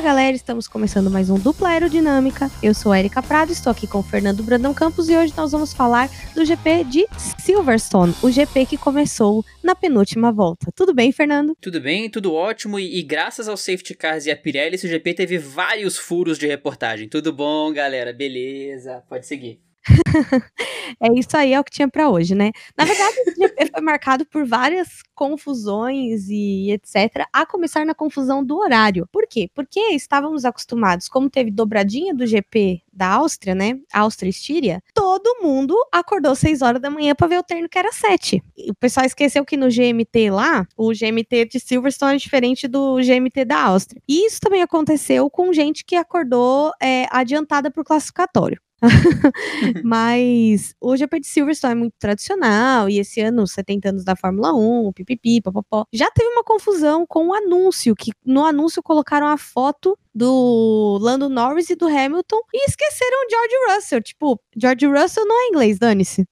Fala galera, estamos começando mais um Dupla Aerodinâmica. Eu sou Erika Prado, estou aqui com o Fernando Brandão Campos e hoje nós vamos falar do GP de Silverstone, o GP que começou na penúltima volta. Tudo bem, Fernando? Tudo bem, tudo ótimo e, e graças aos safety cars e a Pirelli, esse GP teve vários furos de reportagem. Tudo bom, galera? Beleza? Pode seguir. é isso aí, é o que tinha para hoje, né? Na verdade, o GP foi marcado por várias confusões e etc. A começar na confusão do horário. Por quê? Porque estávamos acostumados, como teve dobradinha do GP da Áustria, né? Áustria-Estíria, todo mundo acordou 6 horas da manhã para ver o treino que era 7. o pessoal esqueceu que no GMT lá, o GMT de Silverstone é diferente do GMT da Áustria. E isso também aconteceu com gente que acordou é, adiantada pro classificatório. Mas o GP de Silverstone é muito tradicional, e esse ano, 70 anos da Fórmula 1, pipipi, papapó. Já teve uma confusão com o anúncio, que no anúncio colocaram a foto do Lando Norris e do Hamilton e esqueceram George Russell. Tipo, George Russell não é inglês, dane-se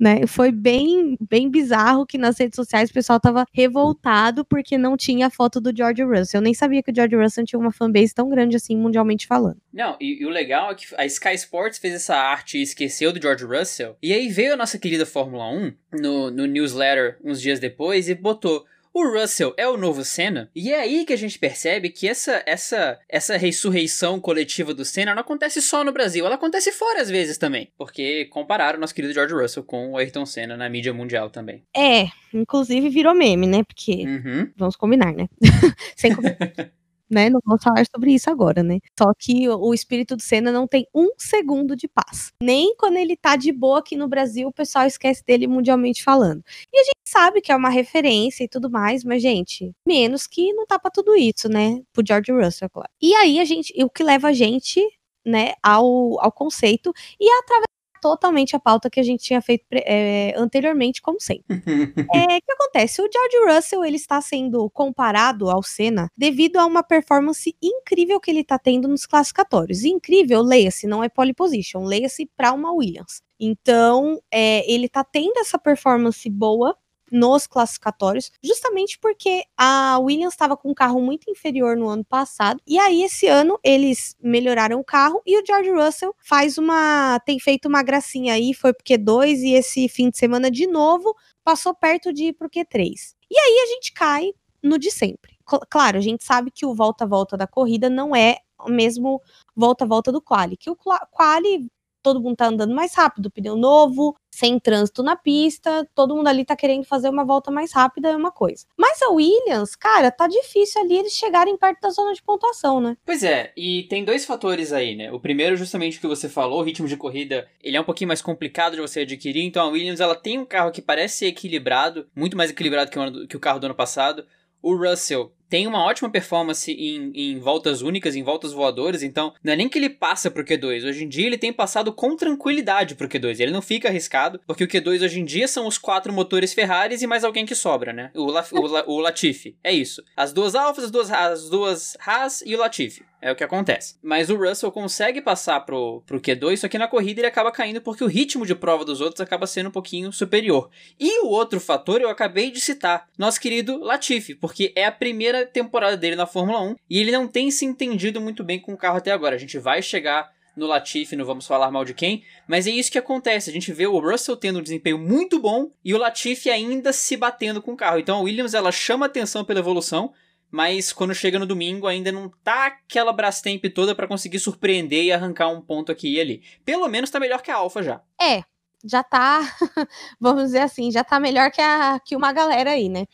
né? Foi bem, bem bizarro que nas redes sociais o pessoal tava revoltado porque não tinha a foto do George Russell. Eu nem sabia que o George Russell tinha uma fanbase tão grande assim, mundialmente falando. Não, e, e, o legal é que a Sky Sports fez essa arte e esqueceu do George Russell. E aí veio a nossa querida Fórmula 1 no, no newsletter uns dias depois e botou o Russell é o novo Senna? E é aí que a gente percebe que essa essa essa ressurreição coletiva do Senna não acontece só no Brasil, ela acontece fora às vezes também. Porque compararam o nosso querido George Russell com o Ayrton Senna na mídia mundial também. É, inclusive virou meme, né? Porque uhum. vamos combinar, né? Sem combinar. Né? Não vamos falar sobre isso agora, né? Só que o espírito do Senna não tem um segundo de paz. Nem quando ele tá de boa aqui no Brasil, o pessoal esquece dele mundialmente falando. E a gente sabe que é uma referência e tudo mais, mas, gente, menos que não tá pra tudo isso, né? Pro George Russell, claro. E aí a gente, o que leva a gente né, ao, ao conceito e através totalmente a pauta que a gente tinha feito é, anteriormente, como sempre. é, o que acontece? O George Russell ele está sendo comparado ao Senna devido a uma performance incrível que ele está tendo nos classificatórios. Incrível, leia-se, não é pole position, leia-se para uma Williams. Então, é, ele está tendo essa performance boa nos classificatórios, justamente porque a Williams estava com um carro muito inferior no ano passado, e aí esse ano eles melhoraram o carro e o George Russell faz uma tem feito uma gracinha aí, foi pro Q2 e esse fim de semana de novo passou perto de ir pro Q3. E aí a gente cai no de sempre. Claro, a gente sabe que o volta a volta da corrida não é o mesmo volta a volta do quali, que o quali todo mundo tá andando mais rápido, pneu novo, sem trânsito na pista, todo mundo ali tá querendo fazer uma volta mais rápida, é uma coisa. Mas a Williams, cara, tá difícil ali eles chegarem perto da zona de pontuação, né? Pois é, e tem dois fatores aí, né? O primeiro, justamente o que você falou, o ritmo de corrida, ele é um pouquinho mais complicado de você adquirir, então a Williams, ela tem um carro que parece ser equilibrado, muito mais equilibrado que o, que o carro do ano passado. O Russell tem uma ótima performance em, em voltas únicas, em voltas voadoras, então não é nem que ele passa pro Q2. Hoje em dia ele tem passado com tranquilidade pro Q2. Ele não fica arriscado, porque o Q2 hoje em dia são os quatro motores Ferraris e mais alguém que sobra, né? O, La, o, La, o Latifi. É isso. As duas Alfas, as duas, as duas Haas e o Latifi. É o que acontece. Mas o Russell consegue passar pro, pro Q2, só que na corrida ele acaba caindo porque o ritmo de prova dos outros acaba sendo um pouquinho superior. E o outro fator eu acabei de citar, nosso querido Latifi, porque é a primeira temporada dele na Fórmula 1 e ele não tem se entendido muito bem com o carro até agora. A gente vai chegar no Latifi, não vamos falar mal de quem, mas é isso que acontece. A gente vê o Russell tendo um desempenho muito bom e o Latifi ainda se batendo com o carro. Então a Williams ela chama atenção pela evolução, mas quando chega no domingo ainda não tá aquela Brastemp toda para conseguir surpreender e arrancar um ponto aqui e ali. Pelo menos tá melhor que a Alfa já. É, já tá, vamos dizer assim, já tá melhor que, a, que uma galera aí, né?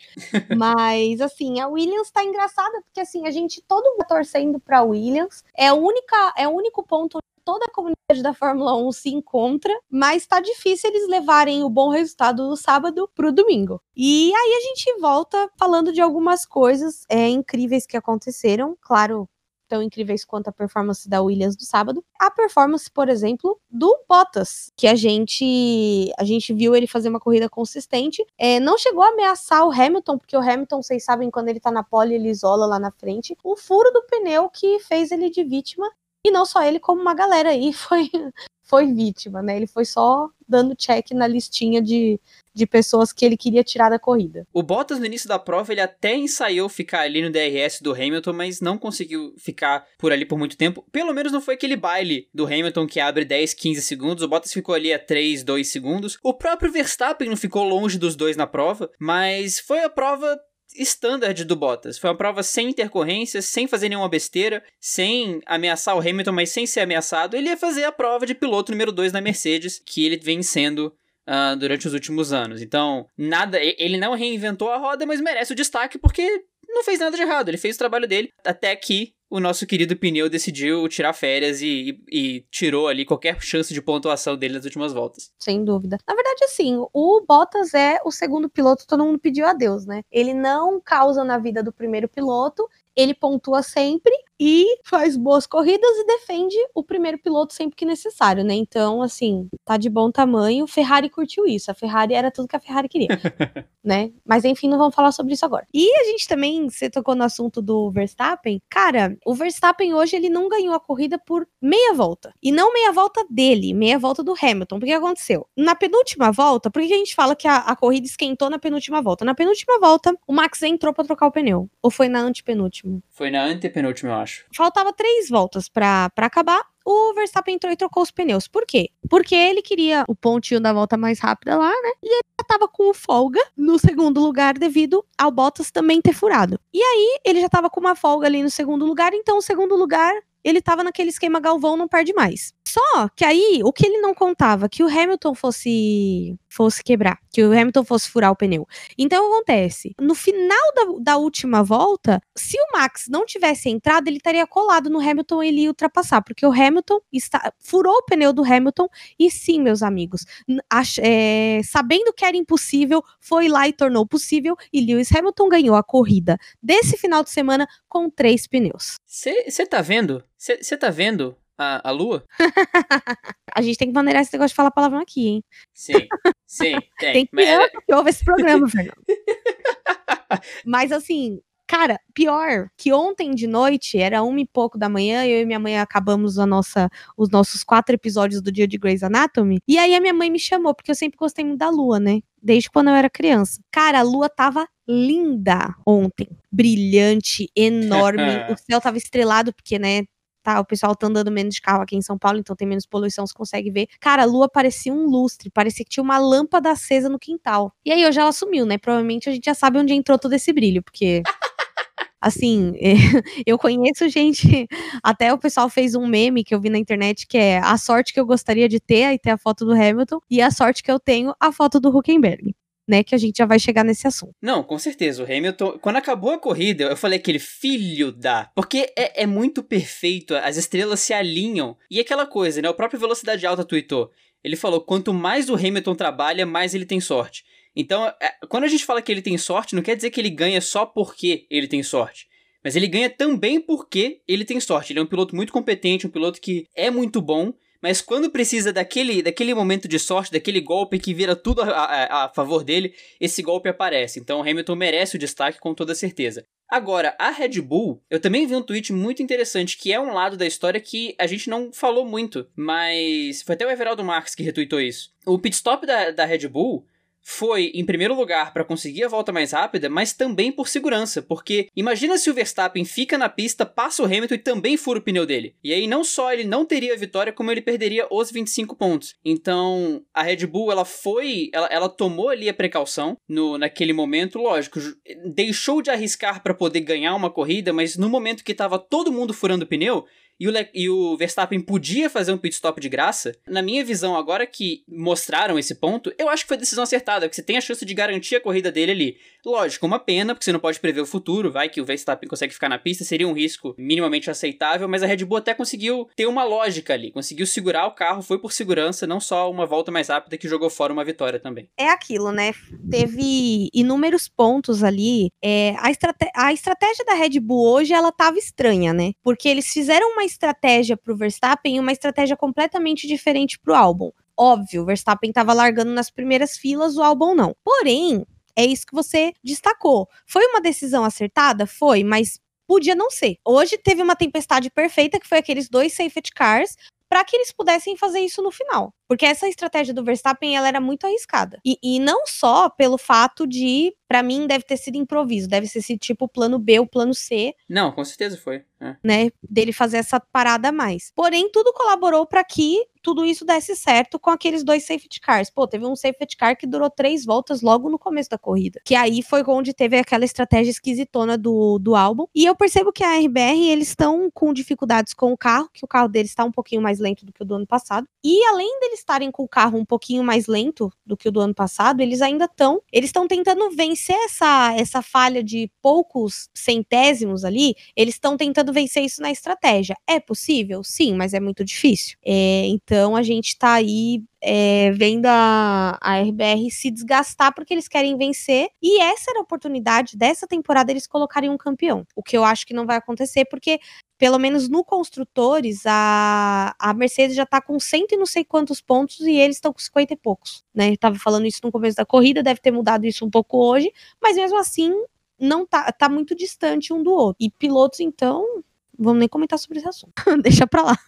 Mas, assim, a Williams tá engraçada, porque, assim, a gente todo mundo torcendo pra Williams. É, a única, é o único ponto onde toda a comunidade da Fórmula 1 se encontra, mas tá difícil eles levarem o bom resultado do sábado pro domingo. E aí a gente volta falando de algumas coisas é, incríveis que aconteceram. Claro, tão incríveis quanto a performance da Williams do sábado. A performance, por exemplo, do Bottas, que a gente a gente viu ele fazer uma corrida consistente. É, não chegou a ameaçar o Hamilton, porque o Hamilton, vocês sabem, quando ele tá na pole, ele isola lá na frente. O furo do pneu que fez ele de vítima. E não só ele, como uma galera aí foi, foi vítima, né? Ele foi só dando check na listinha de, de pessoas que ele queria tirar da corrida. O Bottas, no início da prova, ele até ensaiou ficar ali no DRS do Hamilton, mas não conseguiu ficar por ali por muito tempo. Pelo menos não foi aquele baile do Hamilton que abre 10, 15 segundos. O Bottas ficou ali a 3, 2 segundos. O próprio Verstappen não ficou longe dos dois na prova, mas foi a prova standard do Bottas. Foi uma prova sem intercorrências, sem fazer nenhuma besteira, sem ameaçar o Hamilton, mas sem ser ameaçado. Ele ia fazer a prova de piloto número 2 na Mercedes, que ele vem sendo uh, durante os últimos anos. Então, nada. Ele não reinventou a roda, mas merece o destaque porque não fez nada de errado. Ele fez o trabalho dele até que o nosso querido pneu decidiu tirar férias e, e, e, tirou ali qualquer chance de pontuação dele nas últimas voltas. Sem dúvida. Na verdade, assim, o Bottas é o segundo piloto, todo mundo pediu a Deus, né? Ele não causa na vida do primeiro piloto, ele pontua sempre e faz boas corridas e defende o primeiro piloto sempre que necessário, né? Então, assim, tá de bom tamanho. Ferrari curtiu isso. A Ferrari era tudo que a Ferrari queria, né? Mas enfim, não vamos falar sobre isso agora. E a gente também, você tocou no assunto do Verstappen. Cara, o Verstappen hoje ele não ganhou a corrida por meia volta. E não meia volta dele, meia volta do Hamilton. Porque aconteceu? Na penúltima volta, por que a gente fala que a, a corrida esquentou na penúltima volta? Na penúltima volta, o Max entrou para trocar o pneu. Ou foi na antepenúltima? Foi na antepenúltima, eu acho. Faltava três voltas para acabar. O Verstappen entrou e trocou os pneus. Por quê? Porque ele queria o pontinho da volta mais rápida lá, né? E ele já tava com folga no segundo lugar devido ao Bottas também ter furado. E aí ele já tava com uma folga ali no segundo lugar, então o segundo lugar ele tava naquele esquema Galvão, não perde mais. Só que aí, o que ele não contava, que o Hamilton fosse fosse quebrar, que o Hamilton fosse furar o pneu. Então acontece, no final da, da última volta, se o Max não tivesse entrado, ele estaria colado no Hamilton e ele ia ultrapassar, porque o Hamilton está, furou o pneu do Hamilton e sim, meus amigos, é, sabendo que era impossível, foi lá e tornou possível e Lewis Hamilton ganhou a corrida desse final de semana com três pneus. Você tá vendo? Você tá vendo a, a lua? a gente tem que maneirar esse negócio de falar palavrão aqui, hein? Sim, sim, tem. tem que é que ouve esse programa, Fernando. Mas assim, Cara, pior que ontem de noite, era uma e pouco da manhã, eu e minha mãe acabamos a nossa, os nossos quatro episódios do dia de Grey's Anatomy. E aí a minha mãe me chamou, porque eu sempre gostei muito da lua, né? Desde quando eu era criança. Cara, a lua tava linda ontem. Brilhante, enorme. o céu tava estrelado, porque, né, tá? O pessoal tá andando menos de carro aqui em São Paulo, então tem menos poluição, você consegue ver. Cara, a lua parecia um lustre, parecia que tinha uma lâmpada acesa no quintal. E aí hoje ela sumiu, né? Provavelmente a gente já sabe onde entrou todo esse brilho, porque assim, eu conheço gente, até o pessoal fez um meme que eu vi na internet que é a sorte que eu gostaria de ter, aí tem a foto do Hamilton, e a sorte que eu tenho, a foto do Huckenberg né, que a gente já vai chegar nesse assunto. Não, com certeza. O Hamilton, quando acabou a corrida, eu falei aquele filho da. Porque é, é muito perfeito, as estrelas se alinham. E aquela coisa, né? O próprio Velocidade Alta tweetou. Ele falou: quanto mais o Hamilton trabalha, mais ele tem sorte. Então, é, quando a gente fala que ele tem sorte, não quer dizer que ele ganha só porque ele tem sorte. Mas ele ganha também porque ele tem sorte. Ele é um piloto muito competente, um piloto que é muito bom mas quando precisa daquele, daquele momento de sorte, daquele golpe que vira tudo a, a, a favor dele, esse golpe aparece. Então Hamilton merece o destaque com toda certeza. Agora, a Red Bull, eu também vi um tweet muito interessante, que é um lado da história que a gente não falou muito, mas foi até o Everaldo Marques que retweetou isso. O pit stop da, da Red Bull foi, em primeiro lugar, para conseguir a volta mais rápida, mas também por segurança, porque imagina se o Verstappen fica na pista, passa o Hamilton e também fura o pneu dele. E aí não só ele não teria a vitória, como ele perderia os 25 pontos. Então, a Red Bull, ela foi, ela, ela tomou ali a precaução no naquele momento, lógico, deixou de arriscar para poder ganhar uma corrida, mas no momento que estava todo mundo furando o pneu, e o, Le e o Verstappen podia fazer um pit stop de graça, na minha visão, agora que mostraram esse ponto, eu acho que foi decisão acertada, porque você tem a chance de garantir a corrida dele ali. Lógico, uma pena, porque você não pode prever o futuro, vai que o Verstappen consegue ficar na pista, seria um risco minimamente aceitável, mas a Red Bull até conseguiu ter uma lógica ali, conseguiu segurar o carro, foi por segurança, não só uma volta mais rápida que jogou fora uma vitória também. É aquilo, né? Teve inúmeros pontos ali. É, a, estrate a estratégia da Red Bull hoje, ela tava estranha, né? Porque eles fizeram uma estratégia para o Verstappen e uma estratégia completamente diferente para o álbum. Óbvio, o Verstappen estava largando nas primeiras filas, o álbum não. Porém, é isso que você destacou. Foi uma decisão acertada? Foi, mas podia não ser. Hoje teve uma tempestade perfeita, que foi aqueles dois safety cars, para que eles pudessem fazer isso no final. Porque essa estratégia do Verstappen, ela era muito arriscada. E, e não só pelo fato de para mim deve ter sido improviso, deve ser esse tipo plano B, o plano C. Não, com certeza foi. É. Né, dele fazer essa parada a mais. Porém, tudo colaborou para que tudo isso desse certo com aqueles dois safety cars. Pô, teve um safety car que durou três voltas logo no começo da corrida. Que aí foi onde teve aquela estratégia esquisitona do, do álbum. E eu percebo que a RBR, eles estão com dificuldades com o carro, que o carro deles está um pouquinho mais lento do que o do ano passado. E além deles estarem com o carro um pouquinho mais lento do que o do ano passado, eles ainda estão, eles estão tentando vencer essa, essa falha de poucos centésimos ali, eles estão tentando vencer isso na estratégia. É possível? Sim, mas é muito difícil. É, então, então a gente está aí é, vendo a, a RBR se desgastar porque eles querem vencer. E essa era a oportunidade dessa temporada eles colocarem um campeão. O que eu acho que não vai acontecer, porque pelo menos no construtores, a, a Mercedes já tá com cento e não sei quantos pontos e eles estão com 50 e poucos, né? Eu tava falando isso no começo da corrida, deve ter mudado isso um pouco hoje, mas mesmo assim não tá, tá muito distante um do outro. E pilotos, então, vamos nem comentar sobre esse assunto. Deixa pra lá.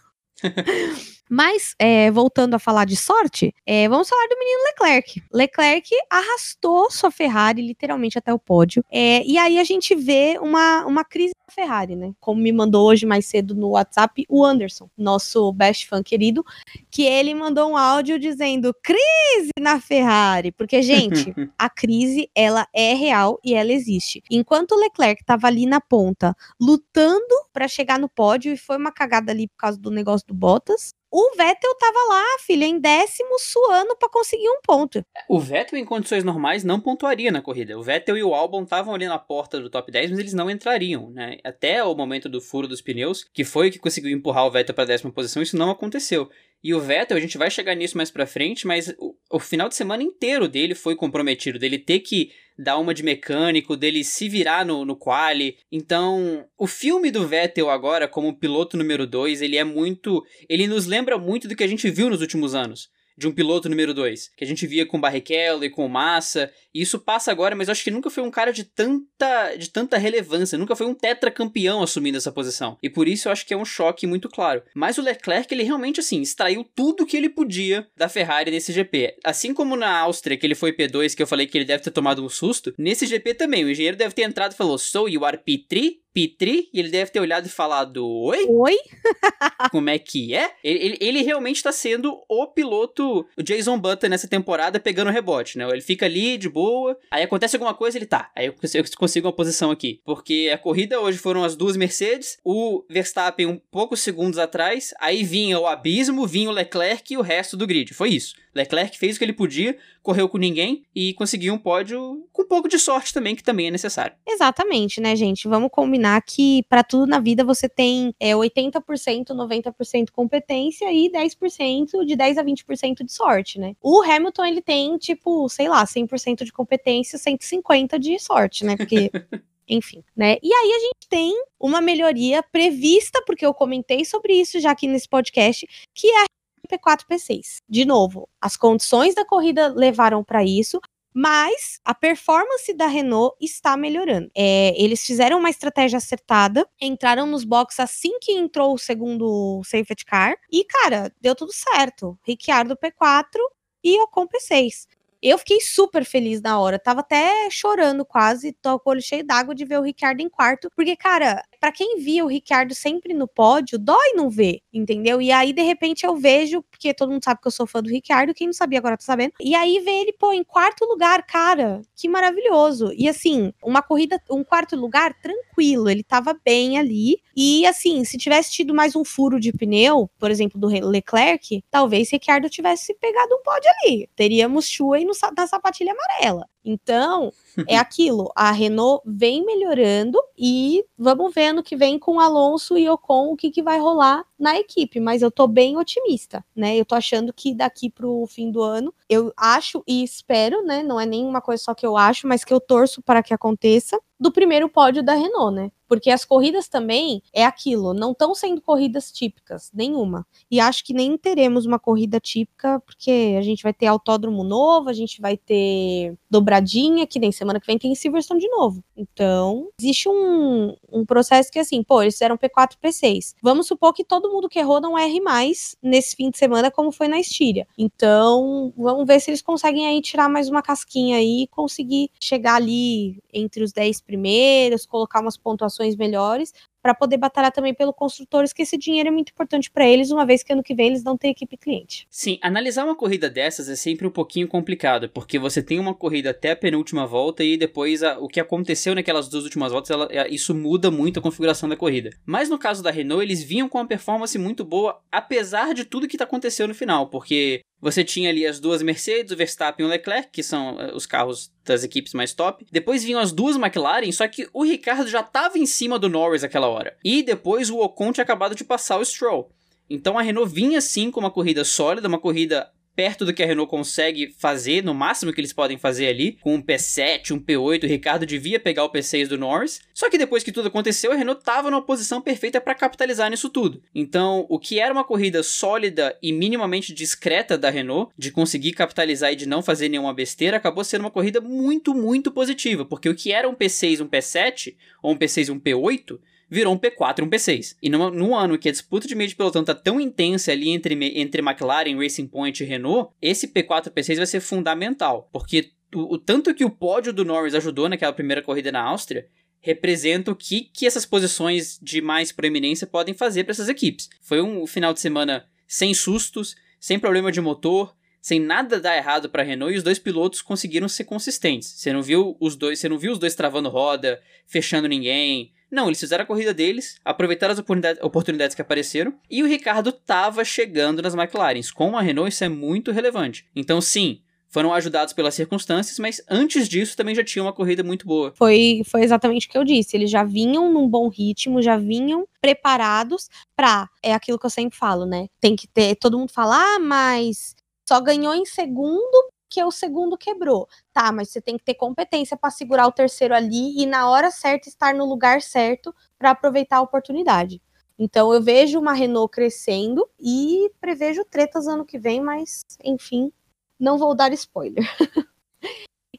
Mas, é, voltando a falar de sorte, é, vamos falar do menino Leclerc. Leclerc arrastou sua Ferrari literalmente até o pódio. É, e aí a gente vê uma, uma crise da Ferrari, né? Como me mandou hoje mais cedo no WhatsApp o Anderson, nosso best fan querido, que ele mandou um áudio dizendo crise na Ferrari. Porque, gente, a crise, ela é real e ela existe. Enquanto o Leclerc tava ali na ponta, lutando para chegar no pódio, e foi uma cagada ali por causa do negócio do Bottas, o Vettel tava lá, filha, em décimo, suando para conseguir um ponto. O Vettel, em condições normais, não pontuaria na corrida. O Vettel e o Albon estavam ali na porta do top 10, mas eles não entrariam, né? Até o momento do furo dos pneus, que foi que conseguiu empurrar o Vettel para décima posição, isso não aconteceu. E o Vettel, a gente vai chegar nisso mais pra frente, mas o, o final de semana inteiro dele foi comprometido, dele ter que dar uma de mecânico, dele se virar no, no quali. Então, o filme do Vettel agora, como piloto número 2, ele é muito. Ele nos lembra muito do que a gente viu nos últimos anos de um piloto número 2, que a gente via com Barrichello e com Massa, e isso passa agora, mas acho que nunca foi um cara de tanta, de tanta relevância, nunca foi um tetracampeão assumindo essa posição. E por isso eu acho que é um choque muito claro. Mas o Leclerc, ele realmente, assim, extraiu tudo que ele podia da Ferrari nesse GP. Assim como na Áustria, que ele foi P2, que eu falei que ele deve ter tomado um susto, nesse GP também, o engenheiro deve ter entrado e falou, so you are P3? Petri, e ele deve ter olhado e falado: Oi? Oi? Como é que é? Ele, ele, ele realmente está sendo o piloto, o Jason Button nessa temporada, pegando rebote, né? Ele fica ali de boa, aí acontece alguma coisa, ele tá. Aí eu consigo uma posição aqui. Porque a corrida hoje foram as duas Mercedes, o Verstappen um poucos segundos atrás, aí vinha o abismo, vinha o Leclerc e o resto do grid. Foi isso. Leclerc fez o que ele podia, correu com ninguém e conseguiu um pódio com um pouco de sorte também, que também é necessário. Exatamente, né, gente? Vamos combinar que para tudo na vida você tem é, 80%, 90% competência e 10%, de 10 a 20% de sorte, né? O Hamilton, ele tem, tipo, sei lá, 100% de competência, 150% de sorte, né? Porque. enfim, né? E aí a gente tem uma melhoria prevista, porque eu comentei sobre isso já aqui nesse podcast, que é a P4, P6. De novo, as condições da corrida levaram para isso, mas a performance da Renault está melhorando. É, eles fizeram uma estratégia acertada, entraram nos boxes assim que entrou o segundo safety car, e cara, deu tudo certo. Ricciardo P4 e Ocon P6. Eu fiquei super feliz na hora. Tava até chorando quase, tô com o olho cheio d'água de ver o Ricardo em quarto. Porque, cara, para quem via o Ricardo sempre no pódio, dói não ver, entendeu? E aí, de repente, eu vejo, porque todo mundo sabe que eu sou fã do Ricardo, quem não sabia agora tá sabendo. E aí vê ele, pô, em quarto lugar, cara, que maravilhoso. E assim, uma corrida, um quarto lugar tranquilo, ele tava bem ali. E assim, se tivesse tido mais um furo de pneu, por exemplo, do Leclerc, talvez Ricardo tivesse pegado um pódio ali. Teríamos Chua na sapatilha amarela. Então, é aquilo. A Renault vem melhorando e vamos ver no que vem com Alonso e Ocon o que, que vai rolar na equipe. Mas eu tô bem otimista, né? Eu tô achando que daqui pro fim do ano, eu acho e espero, né? Não é nenhuma coisa só que eu acho, mas que eu torço para que aconteça. do primeiro pódio da Renault, né? Porque as corridas também é aquilo, não estão sendo corridas típicas, nenhuma. E acho que nem teremos uma corrida típica, porque a gente vai ter autódromo novo, a gente vai ter dobradinha, que nem semana que vem tem Silverstone de novo. Então, existe um, um processo que assim, pô, eles fizeram P4 P6. Vamos supor que todo mundo que errou não erre mais nesse fim de semana, como foi na Estíria. Então, vamos ver se eles conseguem aí tirar mais uma casquinha aí e conseguir chegar ali entre os 10 primeiros, colocar umas pontuações melhores, para poder batalhar também pelo construtores, que esse dinheiro é muito importante para eles, uma vez que ano que vem eles não têm equipe cliente. Sim, analisar uma corrida dessas é sempre um pouquinho complicado, porque você tem uma corrida até a penúltima volta e depois a, o que aconteceu naquelas duas últimas voltas, ela, é, isso muda muito a configuração da corrida. Mas no caso da Renault, eles vinham com uma performance muito boa, apesar de tudo que tá aconteceu no final, porque você tinha ali as duas Mercedes, o Verstappen e o Leclerc, que são eh, os carros das equipes mais top. Depois vinham as duas McLaren, só que o Ricardo já estava em cima do Norris aquela hora. E depois o Ocon tinha acabado de passar o Stroll. Então a Renault vinha sim com uma corrida sólida, uma corrida perto do que a Renault consegue fazer, no máximo que eles podem fazer ali, com um P7, um P8, o Ricardo devia pegar o P6 do Norris. Só que depois que tudo aconteceu, a Renault estava numa posição perfeita para capitalizar nisso tudo. Então, o que era uma corrida sólida e minimamente discreta da Renault, de conseguir capitalizar e de não fazer nenhuma besteira, acabou sendo uma corrida muito, muito positiva, porque o que era um P6, um P7, ou um P6, um P8, virou um P4 e um P6. E numa, num ano que a disputa de meio de pelotão tá tão intensa ali entre, entre McLaren, Racing Point e Renault, esse P4 e P6 vai ser fundamental, porque o, o tanto que o pódio do Norris ajudou naquela primeira corrida na Áustria representa o que, que essas posições de mais proeminência podem fazer para essas equipes. Foi um final de semana sem sustos, sem problema de motor, sem nada dar errado para Renault e os dois pilotos conseguiram ser consistentes. Você não viu os dois, você não viu os dois travando roda, fechando ninguém, não, eles fizeram a corrida deles, aproveitaram as oportunidades, que apareceram, e o Ricardo estava chegando nas McLarens. Com a Renault, isso é muito relevante. Então, sim, foram ajudados pelas circunstâncias, mas antes disso também já tinha uma corrida muito boa. Foi, foi exatamente o que eu disse. Eles já vinham num bom ritmo, já vinham preparados para é aquilo que eu sempre falo, né? Tem que ter, todo mundo fala, ah, mas só ganhou em segundo que o segundo quebrou. Tá, mas você tem que ter competência para segurar o terceiro ali e na hora certa estar no lugar certo para aproveitar a oportunidade. Então eu vejo uma Renault crescendo e prevejo tretas ano que vem, mas enfim, não vou dar spoiler.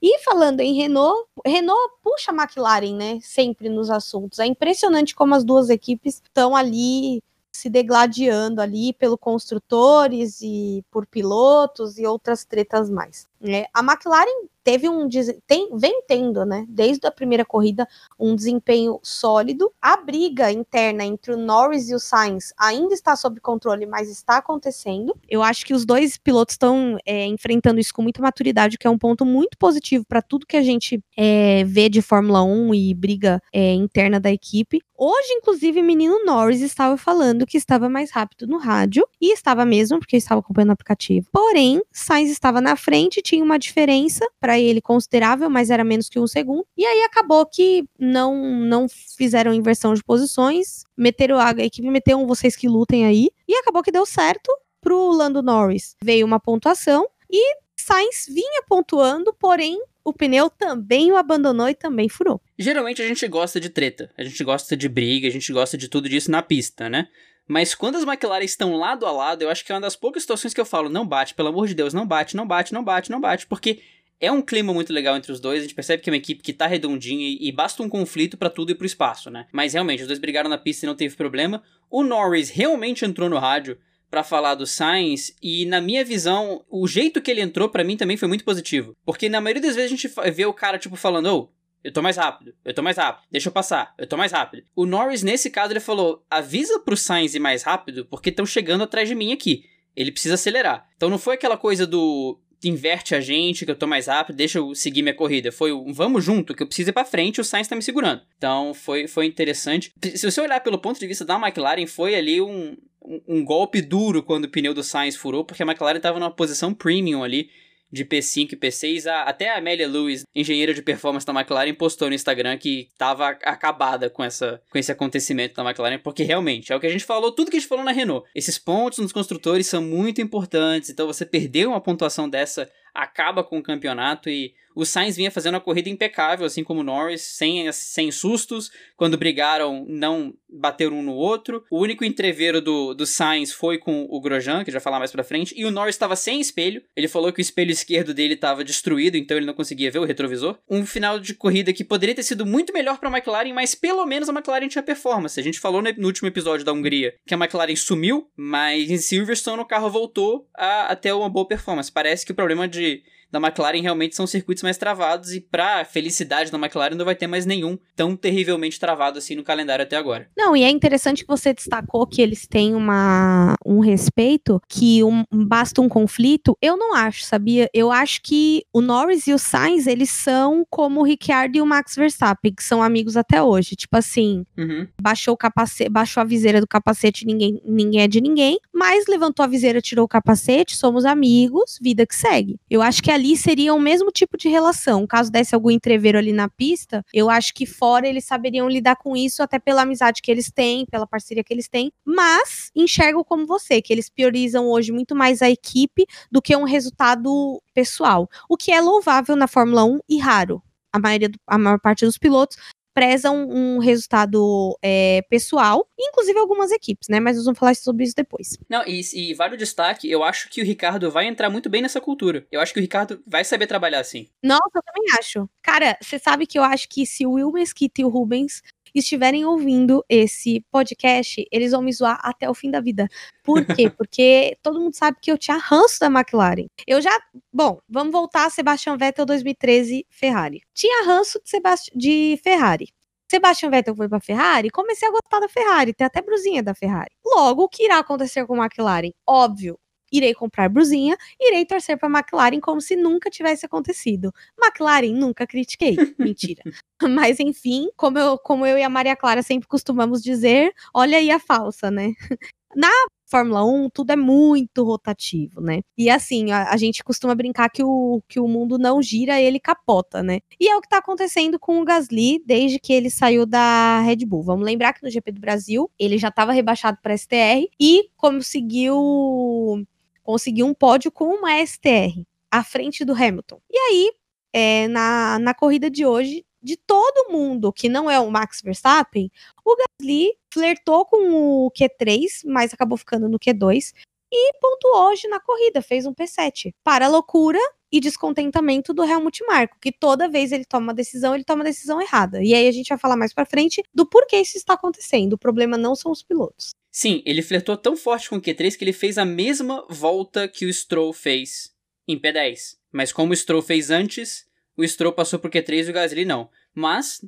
e falando em Renault, Renault puxa a McLaren, né? Sempre nos assuntos. É impressionante como as duas equipes estão ali se degladiando ali pelo construtores e por pilotos e outras tretas mais. É, a McLaren teve um tem, vem tendo, né, desde a primeira corrida, um desempenho sólido. A briga interna entre o Norris e o Sainz ainda está sob controle, mas está acontecendo. Eu acho que os dois pilotos estão é, enfrentando isso com muita maturidade, que é um ponto muito positivo para tudo que a gente é, vê de Fórmula 1 e briga é, interna da equipe. Hoje, inclusive, o menino Norris estava falando que estava mais rápido no rádio, e estava mesmo, porque estava acompanhando o aplicativo. Porém, Sainz estava na frente, tinha uma diferença para ele considerável, mas era menos que um segundo. E aí acabou que não não fizeram inversão de posições, meteram a, a equipe meteu um vocês que lutem aí, e acabou que deu certo pro Lando Norris. Veio uma pontuação e Sainz vinha pontuando, porém o pneu também o abandonou e também furou. Geralmente a gente gosta de treta, a gente gosta de briga, a gente gosta de tudo disso na pista, né? Mas quando as McLaren estão lado a lado, eu acho que é uma das poucas situações que eu falo, não bate, pelo amor de Deus, não bate, não bate, não bate, não bate, porque é um clima muito legal entre os dois, a gente percebe que é uma equipe que tá redondinha e, e basta um conflito para tudo ir pro espaço, né? Mas realmente, os dois brigaram na pista e não teve problema. O Norris realmente entrou no rádio para falar do Sainz e na minha visão, o jeito que ele entrou para mim também foi muito positivo, porque na maioria das vezes a gente vê o cara tipo falando, oh, eu tô mais rápido, eu tô mais rápido, deixa eu passar, eu tô mais rápido. O Norris, nesse caso, ele falou: avisa pro Sainz ir mais rápido, porque estão chegando atrás de mim aqui. Ele precisa acelerar. Então não foi aquela coisa do inverte a gente, que eu tô mais rápido, deixa eu seguir minha corrida. Foi um vamos junto, que eu preciso ir pra frente, o Sainz tá me segurando. Então foi, foi interessante. Se você olhar pelo ponto de vista da McLaren, foi ali um, um, um golpe duro quando o pneu do Sainz furou, porque a McLaren tava numa posição premium ali de P5 e P6. A, até a Amélia Lewis, engenheira de performance da McLaren, postou no Instagram que estava acabada com, essa, com esse acontecimento da McLaren, porque realmente é o que a gente falou, tudo que a gente falou na Renault. Esses pontos nos construtores são muito importantes, então você perder uma pontuação dessa acaba com o campeonato e o Sainz vinha fazendo a corrida impecável, assim como o Norris, sem, sem sustos. Quando brigaram, não bateram um no outro. O único entreveiro do, do Sainz foi com o Grosjean, que já falar mais pra frente. E o Norris estava sem espelho. Ele falou que o espelho esquerdo dele estava destruído, então ele não conseguia ver o retrovisor. Um final de corrida que poderia ter sido muito melhor para a McLaren, mas pelo menos a McLaren tinha performance. A gente falou no último episódio da Hungria que a McLaren sumiu, mas em Silverstone o carro voltou a, a ter uma boa performance. Parece que o problema de really da McLaren realmente são circuitos mais travados e pra felicidade da McLaren não vai ter mais nenhum tão terrivelmente travado assim no calendário até agora. Não, e é interessante que você destacou que eles têm uma, um respeito, que um, basta um conflito. Eu não acho, sabia? Eu acho que o Norris e o Sainz, eles são como o Ricciardo e o Max Verstappen, que são amigos até hoje. Tipo assim, uhum. baixou o capacete, baixou a viseira do capacete, ninguém, ninguém é de ninguém, mas levantou a viseira, tirou o capacete, somos amigos, vida que segue. Eu acho que a ali seria o mesmo tipo de relação. Caso desse algum entreveiro ali na pista, eu acho que fora eles saberiam lidar com isso, até pela amizade que eles têm, pela parceria que eles têm. Mas enxergo como você, que eles priorizam hoje muito mais a equipe do que um resultado pessoal. O que é louvável na Fórmula 1 e raro a maioria, a maior parte dos pilotos, prezam um resultado é, pessoal, inclusive algumas equipes, né? Mas nós vamos falar sobre isso depois. Não, e, e vale o destaque, eu acho que o Ricardo vai entrar muito bem nessa cultura. Eu acho que o Ricardo vai saber trabalhar assim. Nossa, eu também acho. Cara, você sabe que eu acho que se o Will Mesquita e o Rubens estiverem ouvindo esse podcast, eles vão me zoar até o fim da vida. Por quê? Porque todo mundo sabe que eu tinha ranço da McLaren. Eu já. Bom, vamos voltar a Sebastian Vettel 2013 Ferrari. Tinha ranço de, Sebast... de Ferrari. Sebastian Vettel foi para Ferrari, comecei a gostar da Ferrari, tem até brusinha da Ferrari. Logo, o que irá acontecer com a McLaren? Óbvio, irei comprar brusinha, irei torcer para McLaren como se nunca tivesse acontecido. McLaren nunca critiquei, mentira. Mas enfim, como eu, como eu e a Maria Clara sempre costumamos dizer, olha aí a falsa, né? Na Fórmula 1, tudo é muito rotativo, né? E assim, a, a, gente costuma brincar que o, que o mundo não gira, ele capota, né? E é o que tá acontecendo com o Gasly desde que ele saiu da Red Bull. Vamos lembrar que no GP do Brasil, ele já estava rebaixado para STR e conseguiu conseguiu um pódio com uma STR à frente do Hamilton. E aí, é, na, na corrida de hoje, de todo mundo que não é o Max Verstappen, o Gasly flertou com o Q3, mas acabou ficando no Q2 e pontuou hoje na corrida, fez um P7. Para a loucura e descontentamento do Helmut Marko, que toda vez ele toma uma decisão, ele toma uma decisão errada. E aí a gente vai falar mais para frente do porquê isso está acontecendo. O problema não são os pilotos. Sim, ele flertou tão forte com o Q3 que ele fez a mesma volta que o Stroll fez em P10. Mas como o Stroll fez antes, o Stroll passou por Q3 e o Gasly não. Mas,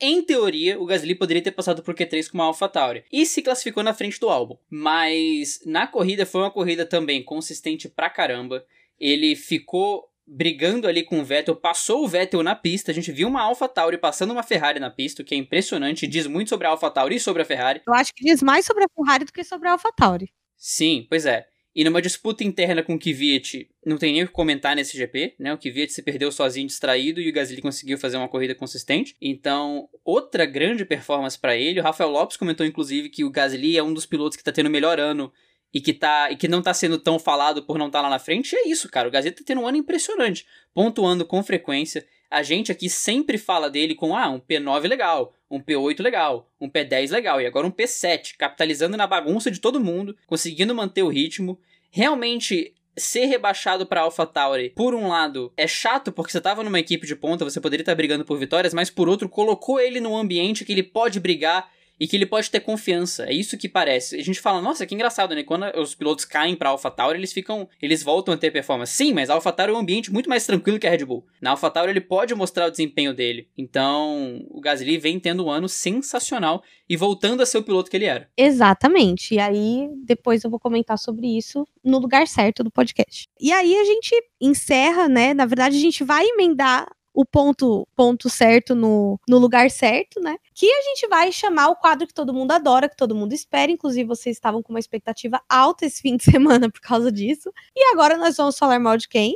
em teoria, o Gasly poderia ter passado por Q3 com uma AlphaTauri e se classificou na frente do álbum. Mas na corrida foi uma corrida também consistente pra caramba. Ele ficou brigando ali com o Vettel, passou o Vettel na pista. A gente viu uma AlphaTauri passando uma Ferrari na pista, o que é impressionante, diz muito sobre a AlphaTauri e sobre a Ferrari. Eu acho que diz mais sobre a Ferrari do que sobre a AlphaTauri. Sim, pois é. E numa disputa interna com o Kvyat, não tem nem o que comentar nesse GP, né? O Kvyat se perdeu sozinho, distraído, e o Gasly conseguiu fazer uma corrida consistente. Então, outra grande performance para ele. O Rafael Lopes comentou, inclusive, que o Gasly é um dos pilotos que tá tendo o melhor ano e que, tá, e que não tá sendo tão falado por não estar tá lá na frente, é isso, cara. O Gazeta tá tendo um ano impressionante, pontuando com frequência. A gente aqui sempre fala dele com ah, um P9 legal, um P8 legal, um P10 legal e agora um P7, capitalizando na bagunça de todo mundo, conseguindo manter o ritmo. Realmente ser rebaixado para AlphaTauri, por um lado, é chato porque você tava numa equipe de ponta, você poderia estar tá brigando por vitórias, mas por outro, colocou ele num ambiente que ele pode brigar e que ele pode ter confiança. É isso que parece. A gente fala, nossa, que engraçado, né? Quando os pilotos caem pra AlphaTauri, eles ficam, eles voltam a ter performance. Sim, mas a AlphaTauri é um ambiente muito mais tranquilo que a Red Bull. Na AlphaTauri ele pode mostrar o desempenho dele. Então, o Gasly vem tendo um ano sensacional e voltando a ser o piloto que ele era. Exatamente. E aí, depois eu vou comentar sobre isso no lugar certo do podcast. E aí a gente encerra, né? Na verdade, a gente vai emendar o ponto, ponto certo no, no lugar certo, né? Que a gente vai chamar o quadro que todo mundo adora, que todo mundo espera. Inclusive, vocês estavam com uma expectativa alta esse fim de semana por causa disso. E agora nós vamos falar mal de quem?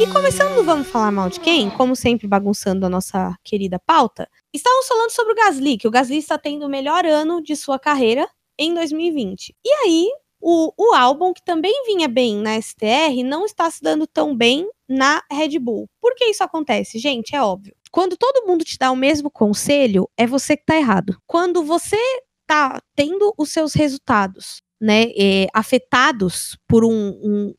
E começando Vamos Falar Mal de Quem, como sempre bagunçando a nossa querida pauta, estávamos falando sobre o Gasly, que o Gasly está tendo o melhor ano de sua carreira em 2020. E aí, o, o álbum, que também vinha bem na STR, não está se dando tão bem na Red Bull. Por que isso acontece? Gente, é óbvio. Quando todo mundo te dá o mesmo conselho, é você que tá errado. Quando você tá tendo os seus resultados, né, é, afetados por um, um,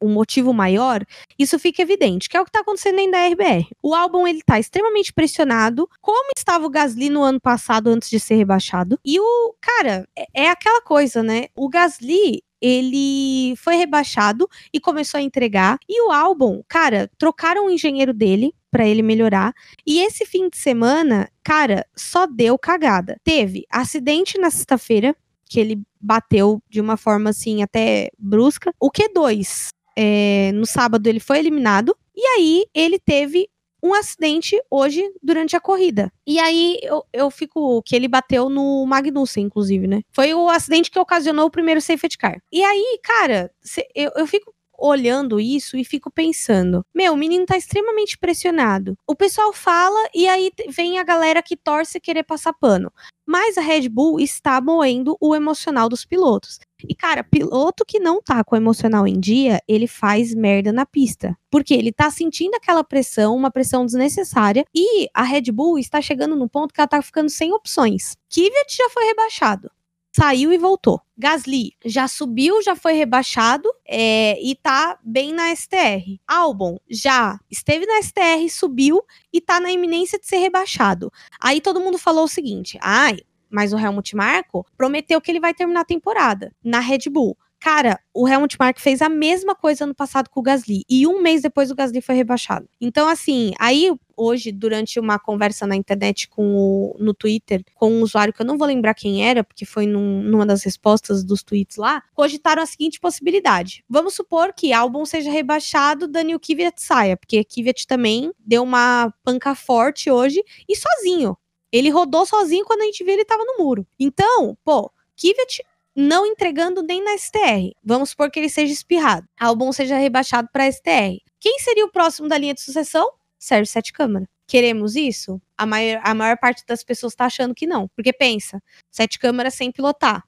um motivo maior, isso fica evidente, que é o que está acontecendo em da RBR. O álbum ele tá extremamente pressionado, como estava o Gasly no ano passado antes de ser rebaixado. E o cara, é, é aquela coisa, né? O Gasly, ele foi rebaixado e começou a entregar. E o álbum, cara, trocaram o engenheiro dele para ele melhorar. E esse fim de semana, cara, só deu cagada. Teve acidente na sexta-feira, que ele bateu de uma forma assim até brusca. O Q2 é, no sábado ele foi eliminado. E aí ele teve um acidente hoje durante a corrida. E aí eu, eu fico. Que ele bateu no Magnussen, inclusive, né? Foi o acidente que ocasionou o primeiro safety car. E aí, cara, cê, eu, eu fico olhando isso e fico pensando: meu, o menino tá extremamente pressionado. O pessoal fala e aí vem a galera que torce querer passar pano. Mas a Red Bull está moendo o emocional dos pilotos. E, cara, piloto que não tá com o emocional em dia, ele faz merda na pista. Porque ele tá sentindo aquela pressão, uma pressão desnecessária, e a Red Bull está chegando no ponto que ela tá ficando sem opções. Kvyat já foi rebaixado saiu e voltou. Gasly já subiu, já foi rebaixado é, e tá bem na STR. Albon já esteve na STR, subiu e tá na iminência de ser rebaixado. Aí todo mundo falou o seguinte: ai, mas o Helmut Marko prometeu que ele vai terminar a temporada na Red Bull. Cara, o Helmut Marko fez a mesma coisa ano passado com o Gasly. E um mês depois o Gasly foi rebaixado. Então, assim, aí hoje, durante uma conversa na internet com o, no Twitter, com um usuário que eu não vou lembrar quem era, porque foi num, numa das respostas dos tweets lá, cogitaram a seguinte possibilidade. Vamos supor que Albon seja rebaixado, Daniel Kvyat saia, porque Kvyat também deu uma panca forte hoje e sozinho. Ele rodou sozinho quando a gente viu ele tava no muro. Então, pô, Kvyat não entregando nem na STR. Vamos supor que ele seja espirrado. Albon seja rebaixado para STR. Quem seria o próximo da linha de sucessão? Sérgio Sete Câmara. Queremos isso? A maior, a maior parte das pessoas está achando que não. Porque pensa, Sete Câmaras sem pilotar.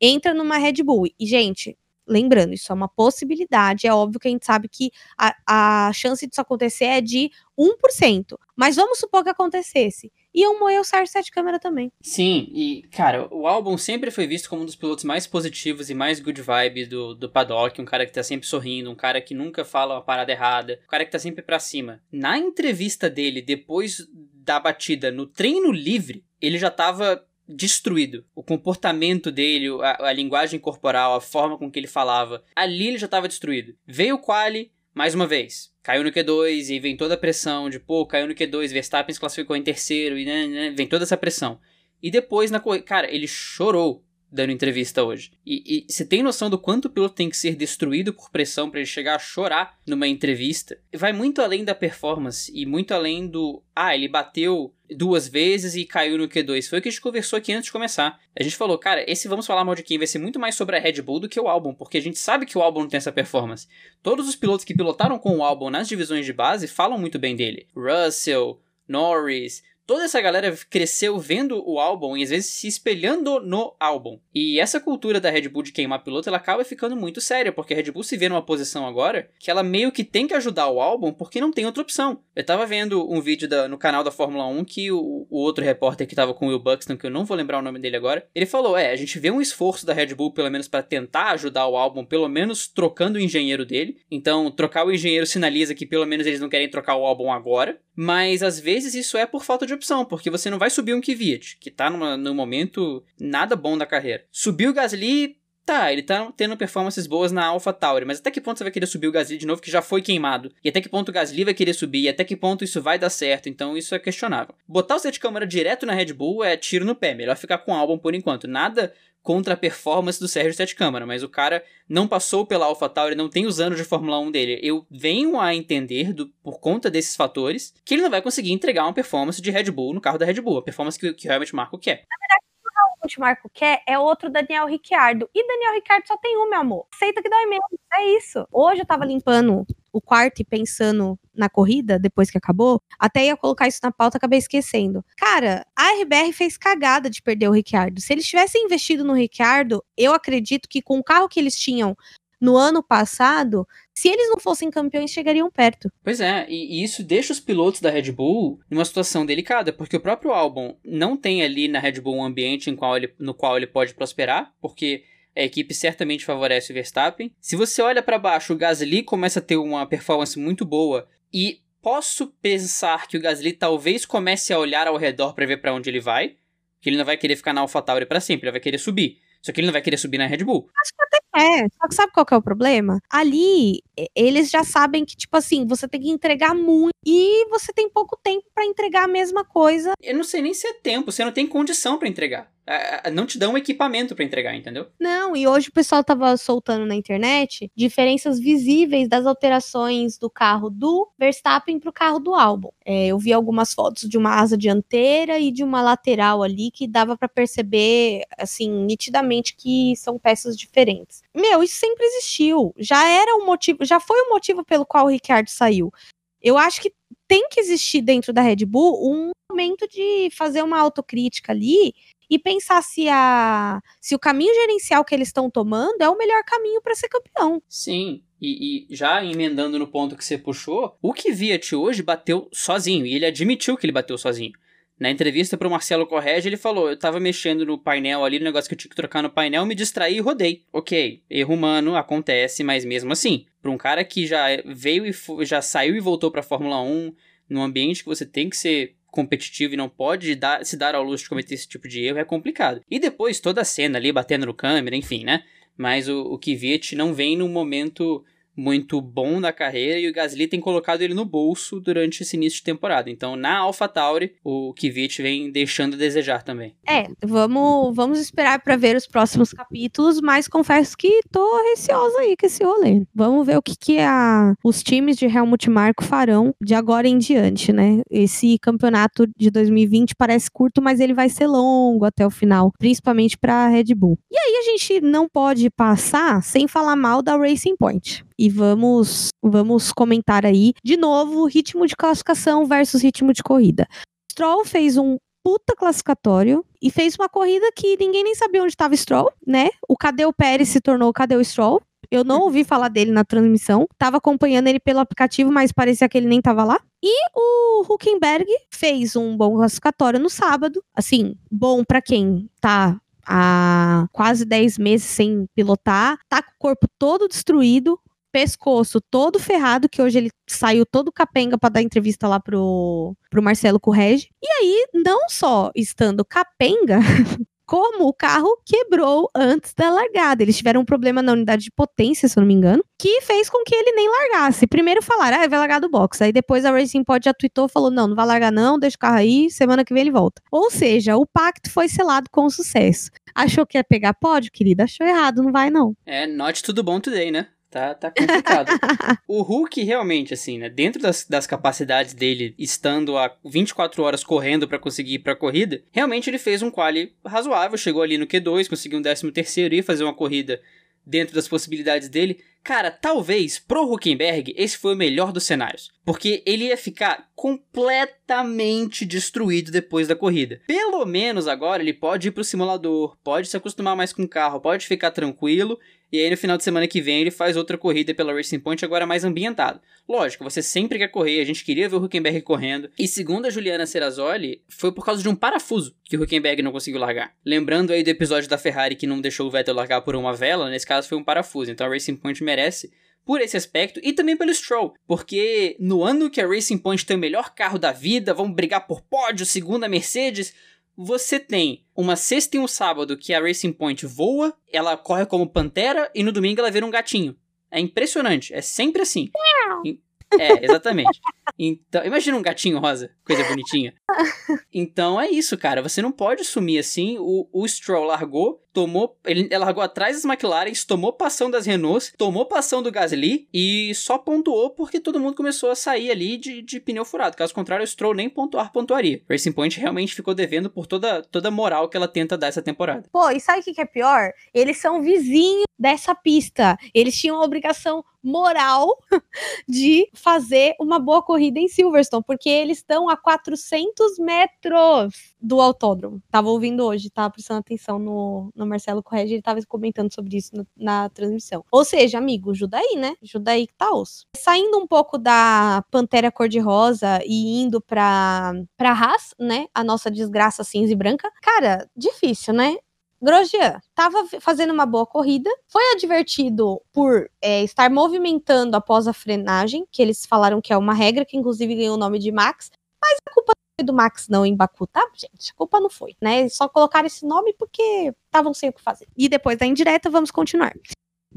Entra numa Red Bull. E, gente, lembrando, isso é uma possibilidade. É óbvio que a gente sabe que a, a chance disso acontecer é de 1%. Mas vamos supor que acontecesse iam moer o Sérgio Sete Câmara também. Sim, e, cara, o álbum sempre foi visto como um dos pilotos mais positivos e mais good vibe do, do paddock, um cara que tá sempre sorrindo, um cara que nunca fala uma parada errada, um cara que tá sempre pra cima. Na entrevista dele, depois da batida no treino livre, ele já tava destruído. O comportamento dele, a, a linguagem corporal, a forma com que ele falava, ali ele já tava destruído. Veio o quali, mais uma vez, caiu no Q2 e vem toda a pressão de, pô, caiu no Q2, Verstappen se classificou em terceiro e né, né, vem toda essa pressão. E depois na cara, ele chorou dando entrevista hoje. E, você tem noção do quanto o piloto tem que ser destruído por pressão para ele chegar a chorar numa entrevista? Vai muito além da performance e muito além do, ah, ele bateu duas vezes e caiu no Q2. Foi o que a gente conversou aqui antes de começar. A gente falou, cara, esse Vamos Falar Mal de Quem vai ser muito mais sobre a Red Bull do que o álbum, porque a gente sabe que o álbum não tem essa performance. Todos os pilotos que pilotaram com o álbum nas divisões de base falam muito bem dele. Russell, Norris, toda essa galera cresceu vendo o álbum e às vezes se espelhando no álbum. E essa cultura da Red Bull de queimar piloto, ela acaba ficando muito séria, porque a Red Bull se vê numa posição agora que ela meio que tem que ajudar o álbum porque não tem outra opção. Eu tava vendo um vídeo da, no canal da Fórmula 1 que o, o, outro repórter que tava com o Will Buxton, que eu não vou lembrar o nome dele agora, ele falou: é, a gente vê um esforço da Red Bull, pelo menos para tentar ajudar o álbum, pelo menos trocando o engenheiro dele. Então, trocar o engenheiro sinaliza que pelo menos eles não querem trocar o álbum agora. Mas às vezes isso é por falta de opção, porque você não vai subir um Kvyat, que tá numa, num momento nada bom da carreira. Subiu o Gasly, tá, ele tá tendo performances boas na AlphaTauri, mas até que ponto você vai querer subir o Gasly de novo, que já foi queimado? E até que ponto o Gasly vai querer subir? E até que ponto isso vai dar certo? Então isso é questionável. Botar o set câmera direto na Red Bull é tiro no pé, melhor ficar com o álbum por enquanto. Nada contra a performance do Sérgio Sete Câmara, mas o cara não passou pela AlphaTauri, não tem os anos de Fórmula 1 dele. Eu venho a entender, do, por conta desses fatores, que ele não vai conseguir entregar uma performance de Red Bull no carro da Red Bull, a performance que, que o Helmut Marko quer. Na verdade, o que o Helmut Marko quer é outro Daniel Ricciardo. E Daniel Ricciardo só tem um, meu amor. Aceita que dói menos. É isso. Hoje eu tava limpando o quarto e pensando na corrida, depois que acabou, até ia colocar isso na pauta, acabei esquecendo. Cara, a RBR fez cagada de perder o Ricciardo. Se eles tivessem investido no Ricciardo, eu acredito que com o carro que eles tinham no ano passado, se eles não fossem campeões, chegariam perto. Pois é, e, isso deixa os pilotos da Red Bull numa situação delicada, porque o próprio Albon não tem ali na Red Bull um ambiente qual ele, no qual ele pode prosperar, porque a equipe certamente favorece o Verstappen. Se você olha para baixo, o Gasly começa a ter uma performance muito boa e posso pensar que o Gasly talvez comece a olhar ao redor para ver para onde ele vai, que ele não vai querer ficar na AlphaTauri para sempre, ele vai querer subir. Só que ele não vai querer subir na Red Bull. Acho que até é. Só que sabe qual que é o problema? Ali, eles já sabem que, tipo assim, você tem que entregar muito e você tem pouco tempo para entregar a mesma coisa. Eu não sei nem se é tempo, você não tem condição para entregar não te dão um equipamento para entregar, entendeu? Não, e hoje o pessoal tava soltando na internet diferenças visíveis das alterações do carro do Verstappen pro carro do Albon. É, eu vi algumas fotos de uma asa dianteira e de uma lateral ali que dava para perceber, assim, nitidamente que são peças diferentes. Meu, isso sempre existiu. Já era o motivo, já foi o motivo pelo qual o Ricardo saiu. Eu acho que tem que existir dentro da Red Bull um momento de fazer uma autocrítica ali e pensar se, a, se o caminho gerencial que eles estão tomando é o melhor caminho para ser campeão. Sim, e, e, já emendando no ponto que você puxou, o que Viat hoje bateu sozinho, e ele admitiu que ele bateu sozinho. Na entrevista para o Marcelo Correge, ele falou: Eu tava mexendo no painel ali, no negócio que eu tinha que trocar no painel, me distraí e rodei. Ok, erro humano acontece, mas mesmo assim, para um cara que já veio e já saiu e voltou para a Fórmula 1, num ambiente que você tem que ser competitivo e não pode dar, se dar ao luxo de cometer esse tipo de erro é complicado. E depois toda a cena ali batendo no câmera, enfim, né? Mas o, o Kvyat não vem num momento muito bom na carreira e o Gasly tem colocado ele no bolso durante esse início de temporada. Então, na AlphaTauri, o Kvyat vem deixando a desejar também. É, vamos, vamos esperar para ver os próximos capítulos, mas confesso que tô receosa aí com esse rolê. Vamos ver o que, que a, os times de Helmut Marko farão de agora em diante, né? Esse campeonato de 2020 parece curto, mas ele vai ser longo até o final, principalmente para Red Bull. E aí a gente não pode passar sem falar mal da Racing Point e vamos vamos comentar aí de novo ritmo de classificação versus ritmo de corrida. Stroll fez um puta classificatório e fez uma corrida que ninguém nem sabia onde estava Stroll, né? O Cadê Pérez se tornou Cadê Stroll? Eu não ouvi falar dele na transmissão. Tava acompanhando ele pelo aplicativo, mas parecia que ele nem tava lá. E o Huckenberg fez um bom classificatório no sábado. Assim, bom para quem tá há quase 10 meses sem pilotar, tá com o corpo todo destruído, pescoço todo ferrado, que hoje ele saiu todo capenga para dar entrevista lá pro, pro Marcelo Correge. E aí, não só estando capenga, como o carro quebrou antes da largada. Eles tiveram um problema na unidade de potência, se eu não me engano, que fez com que ele nem largasse. Primeiro falaram, ah, vai largar do box. Aí depois a Racing Pod já tweetou, falou, não, não vai largar não, deixa o carro aí, semana que vem ele volta. Ou seja, o pacto foi selado com sucesso. Achou que ia pegar pódio, querida? Achou errado, não vai não. É, note tudo bom today, né? Tá, tá complicado. o Hulk, realmente, assim, né? Dentro das, das capacidades dele, estando a 24 horas correndo para conseguir ir pra corrida, realmente ele fez um quali razoável. Chegou ali no Q2, conseguiu um 13 terceiro e fazer uma corrida dentro das possibilidades dele. Cara, talvez pro Huckenberg esse foi o melhor dos cenários, porque ele ia ficar completamente destruído depois da corrida. Pelo menos agora ele pode ir pro simulador, pode se acostumar mais com o carro, pode ficar tranquilo e aí no final de semana que vem ele faz outra corrida pela Racing Point, agora mais ambientado. Lógico, você sempre quer correr, a gente queria ver o Huckenberg correndo. E segundo a Juliana Serrazoli, foi por causa de um parafuso que o Huckenberg não conseguiu largar. Lembrando aí do episódio da Ferrari que não deixou o Vettel largar por uma vela, nesse caso foi um parafuso. Então a Racing Point merece por esse aspecto e também pelo Stroll, porque no ano que a Racing Point tem o melhor carro da vida, vão brigar por pódio, segunda Mercedes, você tem uma sexta e um sábado que a Racing Point voa, ela corre como pantera e no domingo ela vira um gatinho. É impressionante, é sempre assim. É, exatamente. Então, imagina um gatinho rosa. coisa bonitinha. Então é isso, cara. Você não pode sumir assim. O, o Stroll largou, tomou. Ele, ele largou atrás das McLarens, tomou passão das Renaults, tomou passão do Gasly e só pontuou porque todo mundo começou a sair ali de, de pneu furado. Caso contrário, o Stroll nem pontuar pontuaria. Racing Point realmente ficou devendo por toda, toda moral que ela tenta dar essa temporada. Pô, e sabe o que, que é pior? Eles são vizinhos dessa pista. Eles tinham a obrigação moral de fazer uma boa corrida em Silverstone, porque eles estão a 400 metros do autódromo. Tava ouvindo hoje, tava prestando atenção no, no Marcelo Correge, ele tava comentando sobre isso no, na transmissão. Ou seja, amigo, Judaí, né? Judaí que tá osso. Saindo um pouco da Pantera cor-de-rosa e indo pra, pra Haas, né? A nossa desgraça cinza e branca. Cara, difícil, né? Grosjean estava fazendo uma boa corrida, foi advertido por é, estar movimentando após a frenagem, que eles falaram que é uma regra, que inclusive ganhou o nome de Max, mas a culpa do Max não em Baku, tá, gente? A culpa não foi, né? Só colocaram esse nome porque estavam sem o que fazer. E depois da indireta, vamos continuar.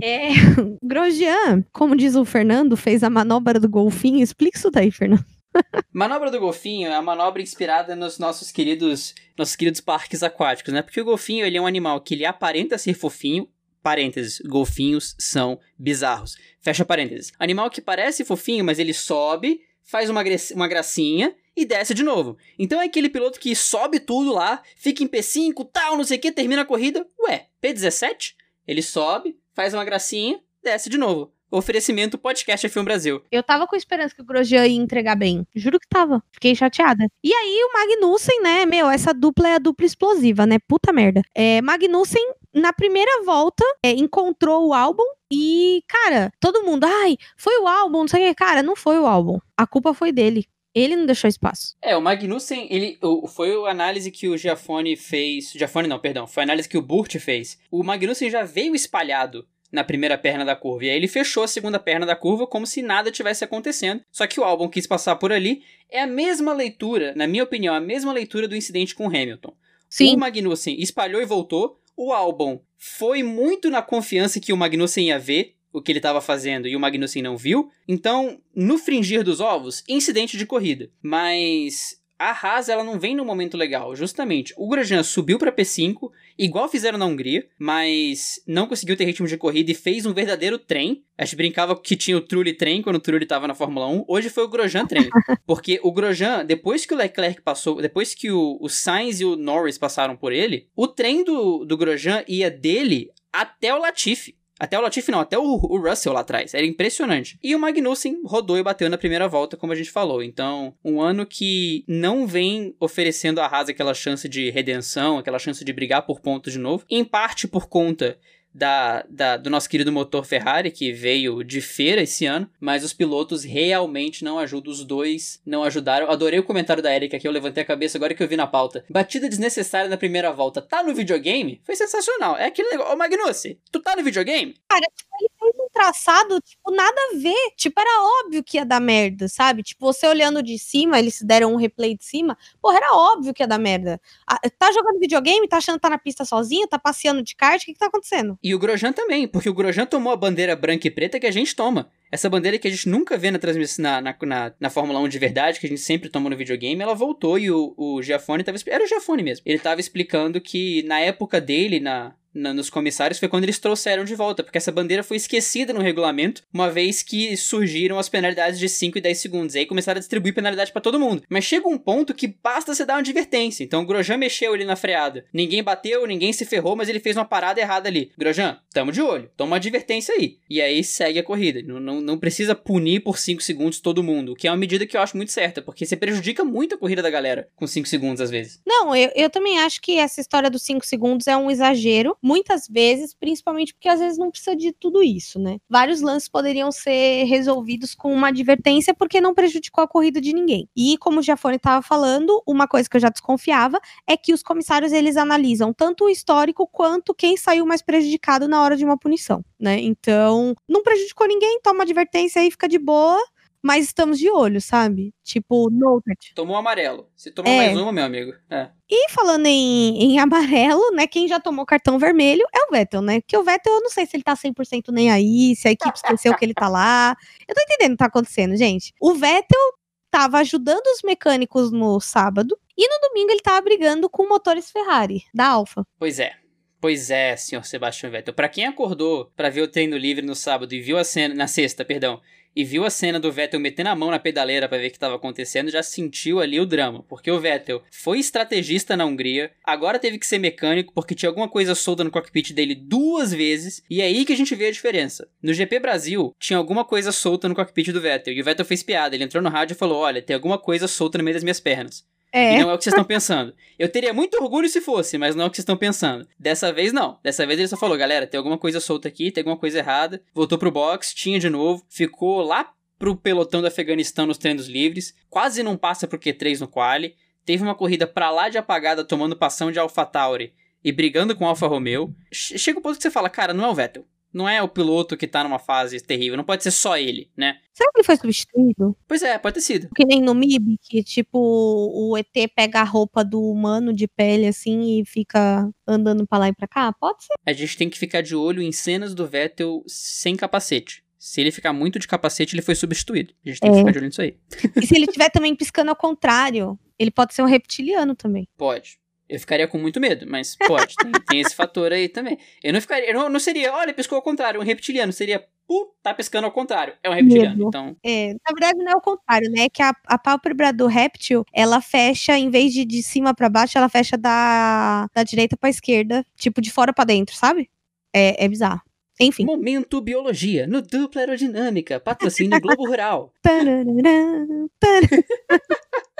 É, Grosjean, como diz o Fernando, fez a manobra do golfinho. Explica isso daí, Fernando. manobra do golfinho é a manobra inspirada nos nossos queridos, nossos queridos parques aquáticos, né? Porque o golfinho ele é um animal que ele aparenta ser fofinho, parênteses, golfinhos são bizarros. Fecha parênteses. Animal que parece fofinho, mas ele sobe, faz uma, uma gracinha e desce de novo. Então é aquele piloto que sobe tudo lá, fica em P5, tal, não sei o que, termina a corrida. Ué, P17? Ele sobe, faz uma gracinha, desce de novo. Oferecimento Podcast F1 Brasil. Eu tava com esperança que o Grosjean ia entregar bem. Juro que tava. Fiquei chateada. E aí o Magnussen, né, meu, essa dupla é a dupla explosiva, né? Puta merda. É, Magnussen, na primeira volta, é, encontrou o álbum e, cara, todo mundo, ai, foi o álbum, não sei o que. Cara, não foi o álbum. A culpa foi dele. Ele não deixou espaço. É, o Magnussen, ele foi a análise que o Giafone fez. Giafone não, perdão. Foi a análise que o Burt fez. O Magnussen já veio espalhado na primeira perna da curva. E aí ele fechou a segunda perna da curva como se nada tivesse acontecendo. Só que o álbum quis passar por ali. É a mesma leitura, na minha opinião, a mesma leitura do incidente com o Hamilton. Sim. O Magnussen espalhou e voltou. O álbum foi muito na confiança que o Magnussen ia ver o que ele estava fazendo e o Magnussen não viu. Então, no fringir dos ovos, incidente de corrida. Mas a Haas ela não vem no momento legal. Justamente, o Grosjean subiu para P5, igual fizeram na Hungria, mas não conseguiu ter ritmo de corrida e fez um verdadeiro trem. A gente brincava que tinha o Trulli trem quando o Trulli estava na Fórmula 1. Hoje foi o Grosjean trem. porque o Grosjean, depois que o Leclerc passou, depois que o, o Sainz e o Norris passaram por ele, o trem do, do Grosjean ia dele até o Latifi. Até o Latifi não, até o, o, Russell lá atrás. Era impressionante. E o Magnussen rodou e bateu na primeira volta, como a gente falou. Então, um ano que não vem oferecendo a Haas aquela chance de redenção, aquela chance de brigar por pontos de novo. Em parte por conta da, da, do nosso querido motor Ferrari, que veio de feira esse ano, mas os pilotos realmente não ajudam, os dois não ajudaram. Adorei o comentário da Erika que eu levantei a cabeça agora que eu vi na pauta. Batida desnecessária na primeira volta, tá no videogame? Foi sensacional. É aquele negócio. Ô Magnussi, tu tá no videogame? Cara, ele um traçado, tipo, nada a ver. Tipo, era óbvio que ia dar merda, sabe? Tipo, você olhando de cima, eles deram um replay de cima, porra, era óbvio que ia dar merda. Ah, tá jogando videogame, tá achando que tá na pista sozinho, tá passeando de kart, o que que tá acontecendo? E o Grosjean também, porque o Grosjean tomou a bandeira branca e preta que a gente toma. Essa bandeira que a gente nunca vê na transmissão na, na, na, na, Fórmula 1 de verdade, que a gente sempre toma no videogame, ela voltou e o, o Giafone tava. Era o Giafone mesmo. Ele tava explicando que na época dele, na, na, nos comissários foi quando eles trouxeram de volta, porque essa bandeira foi esquecida no regulamento, uma vez que surgiram as penalidades de 5 e 10 segundos. E aí começaram a distribuir penalidade para todo mundo. Mas chega um ponto que basta você dar uma advertência. Então o Grosjean mexeu ali na freada. Ninguém bateu, ninguém se ferrou, mas ele fez uma parada errada ali. Grosjean, tamo de olho. Toma uma advertência aí. E aí segue a corrida. Não, não, não precisa punir por 5 segundos todo mundo, o que é uma medida que eu acho muito certa, porque você prejudica muito a corrida da galera com 5 segundos às vezes. Não, eu, eu também acho que essa história dos 5 segundos é um exagero muitas vezes, principalmente porque às vezes não precisa de tudo isso, né? Vários lances poderiam ser resolvidos com uma advertência porque não prejudicou a corrida de ninguém. E como o Giafone estava falando, uma coisa que eu já desconfiava é que os comissários eles analisam tanto o histórico quanto quem saiu mais prejudicado na hora de uma punição, né? Então, não prejudicou ninguém, toma advertência aí, fica de boa mas estamos de olho, sabe? Tipo, noted. Tomou amarelo. Se tomou é. mais uma, meu amigo. É. E falando em, em amarelo, né? Quem já tomou cartão vermelho é o Vettel, né? Porque o Vettel, eu não sei se ele tá 100% nem aí, se a equipe esqueceu que ele tá lá. Eu tô entendendo o que tá acontecendo, gente. O Vettel tava ajudando os mecânicos no sábado e no domingo ele tava brigando com motores Ferrari da Alfa. Pois é. Pois é, senhor Sebastian Vettel. Para quem acordou para ver o treino livre no sábado e viu a cena na sexta, perdão, e viu a cena do Vettel metendo a mão na pedaleira para ver o que estava acontecendo, já sentiu ali o drama, porque o Vettel foi estrategista na Hungria, agora teve que ser mecânico porque tinha alguma coisa solta no cockpit dele duas vezes, e é aí que a gente vê a diferença. No GP Brasil, tinha alguma coisa solta no cockpit do Vettel, e o Vettel fez piada, ele entrou no rádio e falou: "Olha, tem alguma coisa solta no meio das minhas pernas". É. E não é o que vocês estão pensando. Eu teria muito orgulho se fosse, mas não é o que vocês estão pensando. Dessa vez, não. Dessa vez ele só falou, galera, tem alguma coisa solta aqui, tem alguma coisa errada. Voltou pro box, tinha de novo, ficou lá pro pelotão do Afeganistão nos treinos livres, quase não passa pro Q3 no quali, teve uma corrida pra lá de apagada tomando passão de AlphaTauri e brigando com Alfa Romeo. Chega o ponto que você fala, cara, não é o Vettel. Não é o piloto que tá numa fase terrível, não pode ser só ele, né? Será que ele foi substituído? Pois é, pode ter sido. Que nem no MIB, que tipo, o ET pega a roupa do humano de pele assim e fica andando pra lá e pra cá? Pode ser. A gente tem que ficar de olho em cenas do Vettel sem capacete. Se ele ficar muito de capacete, ele foi substituído. A gente tem é. que ficar de olho nisso aí. E se ele estiver também piscando ao contrário, ele pode ser um reptiliano também. Pode. Eu ficaria com muito medo, mas pode, tem, tem, esse fator aí também. Eu não ficaria, eu não, não seria, olha, piscou ao contrário, um reptiliano, seria, pu, tá pescando ao contrário, é um reptiliano, medo. então... É, na verdade não é o contrário, né, que a, a pálpebra do réptil, ela fecha, em vez de de cima para baixo, ela fecha da, da direita para esquerda, tipo de fora para dentro, sabe? É, é bizarro. Enfim. Momento Biologia, no Dupla Aerodinâmica, patrocínio Globo Rural.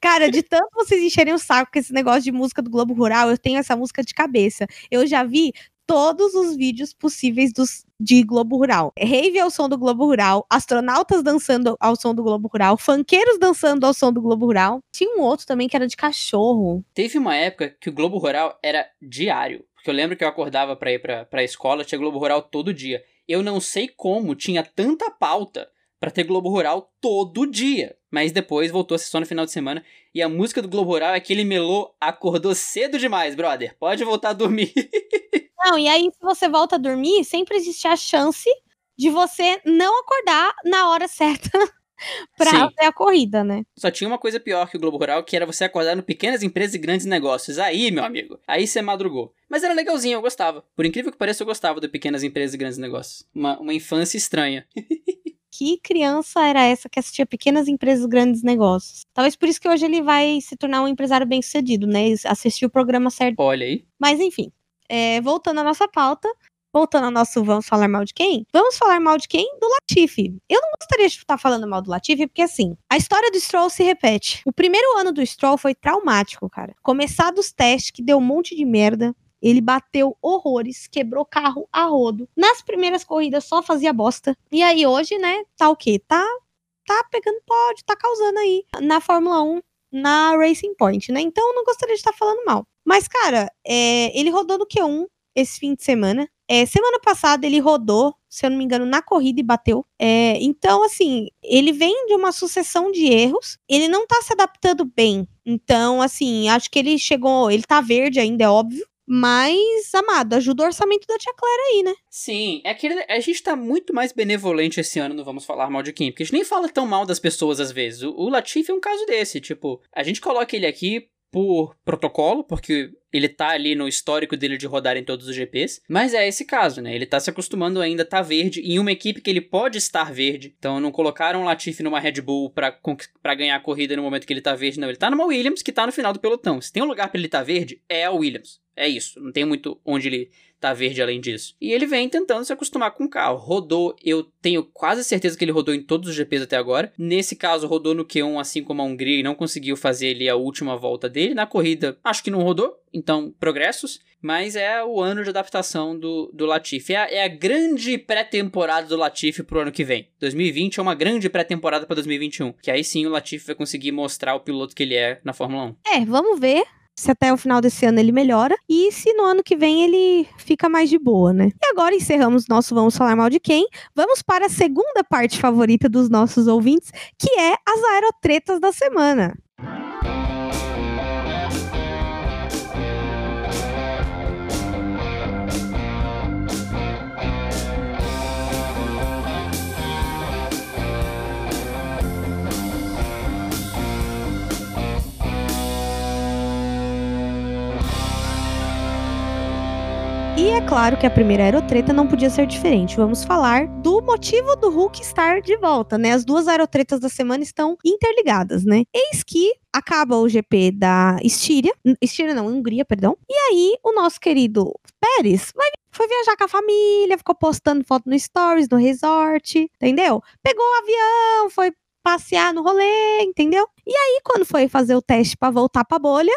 Cara, de tanto vocês encherem o saco com esse negócio de música do Globo Rural, eu tenho essa música de cabeça. Eu já vi todos os vídeos possíveis dos, de Globo Rural. Rave ao som do Globo Rural, astronautas dançando ao som do Globo Rural, funkeiros dançando ao som do Globo Rural. Tinha um outro também que era de cachorro. Teve uma época que o Globo Rural era diário. Porque eu lembro que eu acordava para ir pra, pra escola, tinha Globo Rural todo dia. Eu não sei como tinha tanta pauta para ter Globo Rural todo dia. Mas depois voltou a ser só no final de semana. E a música do Globo Rural é que ele melou, acordou cedo demais, brother. Pode voltar a dormir. Não, e aí se você volta a dormir, sempre existe a chance de você não acordar na hora certa pra Sim. ter a corrida, né? Só tinha uma coisa pior que o Globo Rural, que era você acordar no pequenas empresas e grandes negócios. Aí, meu amigo, aí você madrugou. Mas era legalzinho, eu gostava. Por incrível que pareça, eu gostava do pequenas empresas e grandes negócios. Uma, uma infância estranha. que criança era essa que assistia pequenas empresas grandes negócios? Talvez por isso que hoje ele vai se tornar um empresário bem sucedido, né? Assistir o programa certo. Olha aí. Mas enfim, é, voltando à nossa pauta, voltando ao nosso vamos falar mal de quem? Vamos falar mal de quem? Do Latifi. Eu não gostaria de estar falando mal do Latifi, porque assim, a história do Stroll se repete. O primeiro ano do Stroll foi traumático, cara. Começar dos testes, que deu um monte de merda. Ele bateu horrores, quebrou carro a rodo. Nas primeiras corridas só fazia bosta. E aí hoje, né, tá o quê? Tá, tá pegando pódio, tá causando aí na Fórmula 1, na Racing Point, né? Então não gostaria de estar falando mal. Mas, cara, é, ele rodou no Q1 esse fim de semana. É, semana passada ele rodou, se eu não me engano, na corrida e bateu. É, então, assim, ele vem de uma sucessão de erros. Ele não tá se adaptando bem. Então, assim, acho que ele chegou. Ele tá verde ainda, é óbvio. Mas, amado, ajuda o orçamento da Tia Claire aí, né? Sim, é que a gente tá muito mais benevolente esse ano, não vamos falar mal de quem, porque a gente nem fala tão mal das pessoas às vezes. O, o Latifi é um caso desse, tipo, a gente coloca ele aqui por protocolo, porque ele tá ali no histórico dele de rodar em todos os GPs, mas é esse caso, né? Ele tá se acostumando ainda tá verde em uma equipe que ele pode estar verde. Então não colocaram o Latifi numa Red Bull para ganhar a corrida no momento que ele tá verde, não. Ele tá numa Williams que tá no final do pelotão. Se tem um lugar para ele tá verde, é a Williams. É isso, não tem muito onde ele tá verde além disso. E ele vem tentando se acostumar com o carro. Rodou, eu tenho quase certeza que ele rodou em todos os GPs até agora. Nesse caso, rodou no Q1, assim como a Hungria, e não conseguiu fazer ali a última volta dele. Na corrida, acho que não rodou, então progressos. Mas é o ano de adaptação do, do Latifi. É a, é a grande pré-temporada do Latifi pro ano que vem. 2020 é uma grande pré-temporada para 2021. Que aí sim o Latifi vai conseguir mostrar o piloto que ele é na Fórmula 1. É, vamos ver se até o final desse ano ele melhora e se no ano que vem ele fica mais de boa, né? E agora encerramos nosso Vamos Falar Mal de Quem. Vamos para a segunda parte favorita dos nossos ouvintes, que é as aerotretas da semana. Claro que a primeira aerotreta não podia ser diferente. Vamos falar do motivo do Hulk estar de volta, né? As duas aerotretas da semana estão interligadas, né? Eis que acaba o GP da Estíria, Estíria não, Hungria, perdão. E aí o nosso querido Pérez vai, foi viajar com a família, ficou postando foto no stories, no resort, entendeu? Pegou o avião, foi passear no rolê, entendeu? E aí, quando foi fazer o teste para voltar pra bolha,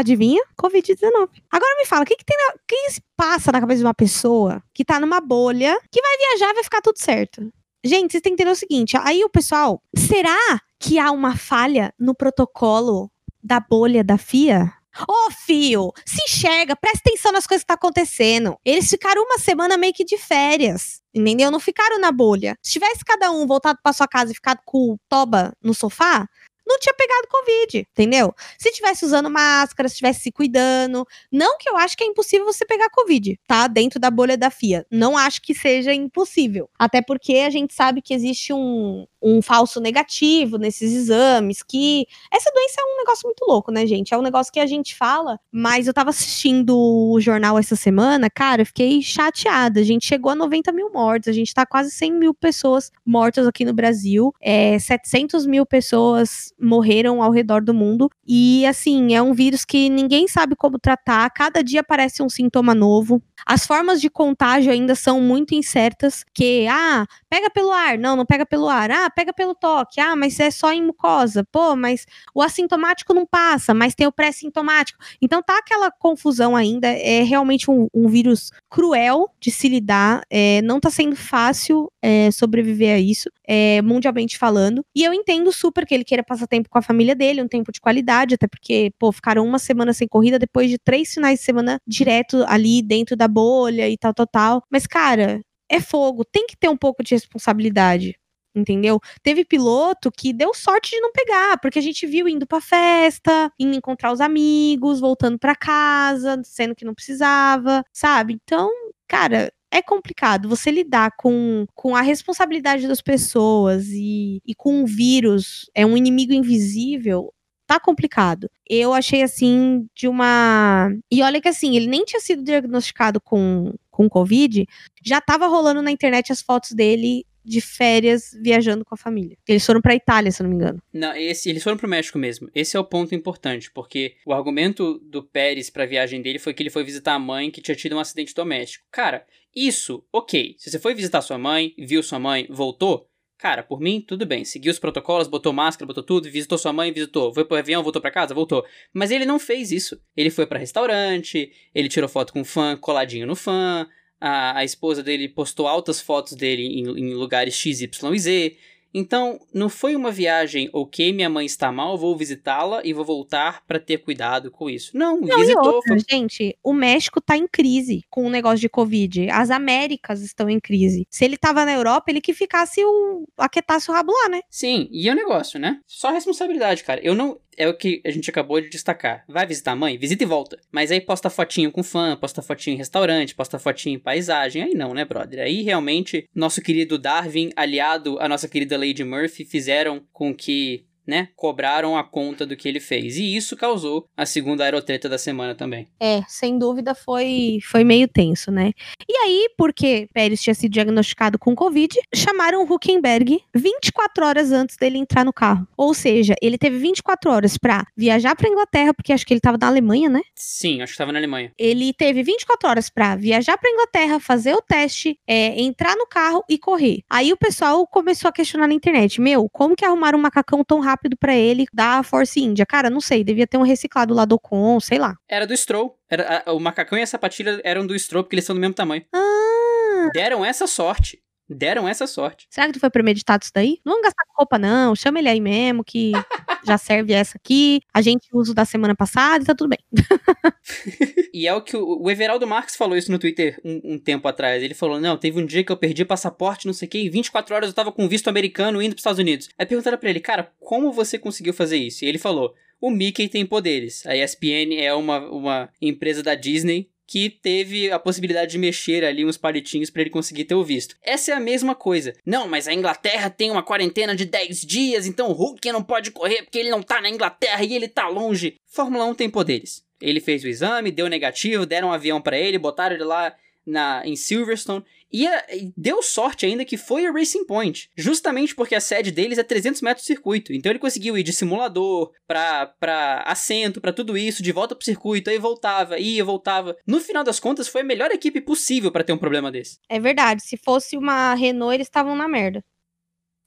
adivinha? Covid-19. Agora me fala, o que, que tem na, que se passa na cabeça de uma pessoa que tá numa bolha, que vai viajar vai ficar tudo certo? Gente, vocês têm que entender o seguinte: aí o pessoal, será que há uma falha no protocolo da bolha da FIA? Ô, oh, fio, se enxerga, presta atenção nas coisas que tá acontecendo. Eles ficaram uma semana meio que de férias, entendeu? Não ficaram na bolha. Se tivesse cada um voltado para sua casa e ficado com o toba no sofá, não tinha pegado Covid, entendeu? Se tivesse usando máscara, se tivesse se cuidando. Não que eu acho que é impossível você pegar Covid, tá? Dentro da bolha da FIA. Não acho que seja impossível. Até porque a gente sabe que existe um, um falso negativo nesses exames, que essa doença é um negócio muito louco, né, gente? É um negócio que a gente fala, mas eu tava assistindo o jornal essa semana, cara, eu fiquei chateada. A gente chegou a 90 mil mortes, a gente tá quase 100 mil pessoas mortas aqui no Brasil, é, 700 mil pessoas morreram ao redor do mundo, e assim, é um vírus que ninguém sabe como tratar, cada dia aparece um sintoma novo. As formas de contágio ainda são muito incertas, que, ah, pega pelo ar, não, não pega pelo ar, ah, pega pelo toque. Ah, mas é só em mucosa. Pô, mas o assintomático não passa, mas tem o pré-sintomático. Então tá aquela confusão ainda. É realmente um, um vírus cruel de se lidar. É, não tá sendo fácil é, sobreviver a isso, é, mundialmente falando. E eu entendo super que ele queira passar tempo com a família dele, um tempo de qualidade, até porque, pô, ficaram uma semana sem corrida depois de três finais de semana direto ali dentro da bolha e tal, tal, tal. Mas, cara, é fogo, tem que ter um pouco de responsabilidade entendeu? Teve piloto que deu sorte de não pegar, porque a gente viu indo pra festa, indo encontrar os amigos, voltando para casa, sendo que não precisava, sabe? Então, cara, é complicado você lidar com, com a responsabilidade das pessoas e, e com um vírus, é um inimigo invisível, tá complicado. Eu achei assim de uma. E olha que assim, ele nem tinha sido diagnosticado com, com Covid, já tava rolando na internet as fotos dele de férias viajando com a família. Eles foram pra Itália, se não me engano. Não, esse, eles foram pro México mesmo. Esse é o ponto importante, porque o argumento do Pérez pra viagem dele foi que ele foi visitar a mãe que tinha tido um acidente doméstico. Cara, isso, ok. Se você foi visitar sua mãe, viu sua mãe, voltou, Cara, por mim, tudo bem. Seguiu os protocolos, botou máscara, botou tudo, visitou sua mãe, visitou. Foi pro avião, voltou para casa, voltou. Mas ele não fez isso. Ele foi para restaurante, ele tirou foto com fã coladinho no fã, a, a esposa dele postou altas fotos dele em, em lugares X, Y e Z. Então, não foi uma viagem, ok, minha mãe está mal, vou visitá-la e vou voltar para ter cuidado com isso. Não, não visitou. Outra. Gente, o México tá em crise com o negócio de Covid. As Américas estão em crise. Se ele tava na Europa, ele que ficasse o. aquietasse o rabo lá, né? Sim, e é o um negócio, né? Só responsabilidade, cara. Eu não é o que a gente acabou de destacar. Vai visitar a mãe? Visita e volta. Mas aí posta fotinho com fã, posta fotinho em restaurante, posta fotinho em paisagem. Aí não, né, brother? Aí realmente nosso querido Darwin, aliado à nossa querida Lady Murphy, fizeram com que né, cobraram a conta do que ele fez. E isso causou a segunda aerotreta da semana também. É, sem dúvida foi, foi meio tenso, né? E aí, porque Pérez tinha sido diagnosticado com Covid, chamaram o Huckenberg 24 horas antes dele entrar no carro. Ou seja, ele teve 24 horas para viajar para Inglaterra, porque acho que ele tava na Alemanha, né? Sim, acho que tava na Alemanha. Ele teve 24 horas para viajar para Inglaterra, fazer o teste, é, entrar no carro e correr. Aí o pessoal começou a questionar na internet: Meu, como que arrumaram um macacão tão rápido? Rápido para ele da Force India. Cara, não sei, devia ter um reciclado lá do Com, sei lá. Era do Stroll. Era, a, o macacão e a sapatilha eram do Stroll, porque eles são do mesmo tamanho. Ah! Deram essa sorte. Deram essa sorte. Será que tu foi premeditado isso daí? Não vamos gastar com roupa, não. Chama ele aí mesmo, que já serve essa aqui. A gente usa da semana passada e tá tudo bem. e é o que o, o Everaldo Marques falou isso no Twitter um, um, tempo atrás. Ele falou: Não, teve um dia que eu perdi passaporte, não sei o que, em 24 horas eu tava com visto americano indo pros Estados Unidos. Aí perguntaram pra ele, cara, como você conseguiu fazer isso? E ele falou: O Mickey tem poderes. A ESPN é uma, uma empresa da Disney que teve a possibilidade de mexer ali uns palitinhos para ele conseguir ter o visto. Essa é a mesma coisa. Não, mas a Inglaterra tem uma quarentena de 10 dias, então o Hulk não pode correr porque ele não tá na Inglaterra e ele tá longe. Fórmula 1 tem poderes. Ele fez o exame, deu negativo, deram um avião para ele, botaram ele lá na, em Silverstone. E, a, e, deu sorte ainda que foi a Racing Point, justamente porque a sede deles é 300 metros de circuito. Então ele conseguiu ir de simulador pra, pra assento, para tudo isso, de volta pro circuito, aí voltava, ia, voltava. No final das contas, foi a melhor equipe possível para ter um problema desse. É verdade, se fosse uma Renault, eles estavam na merda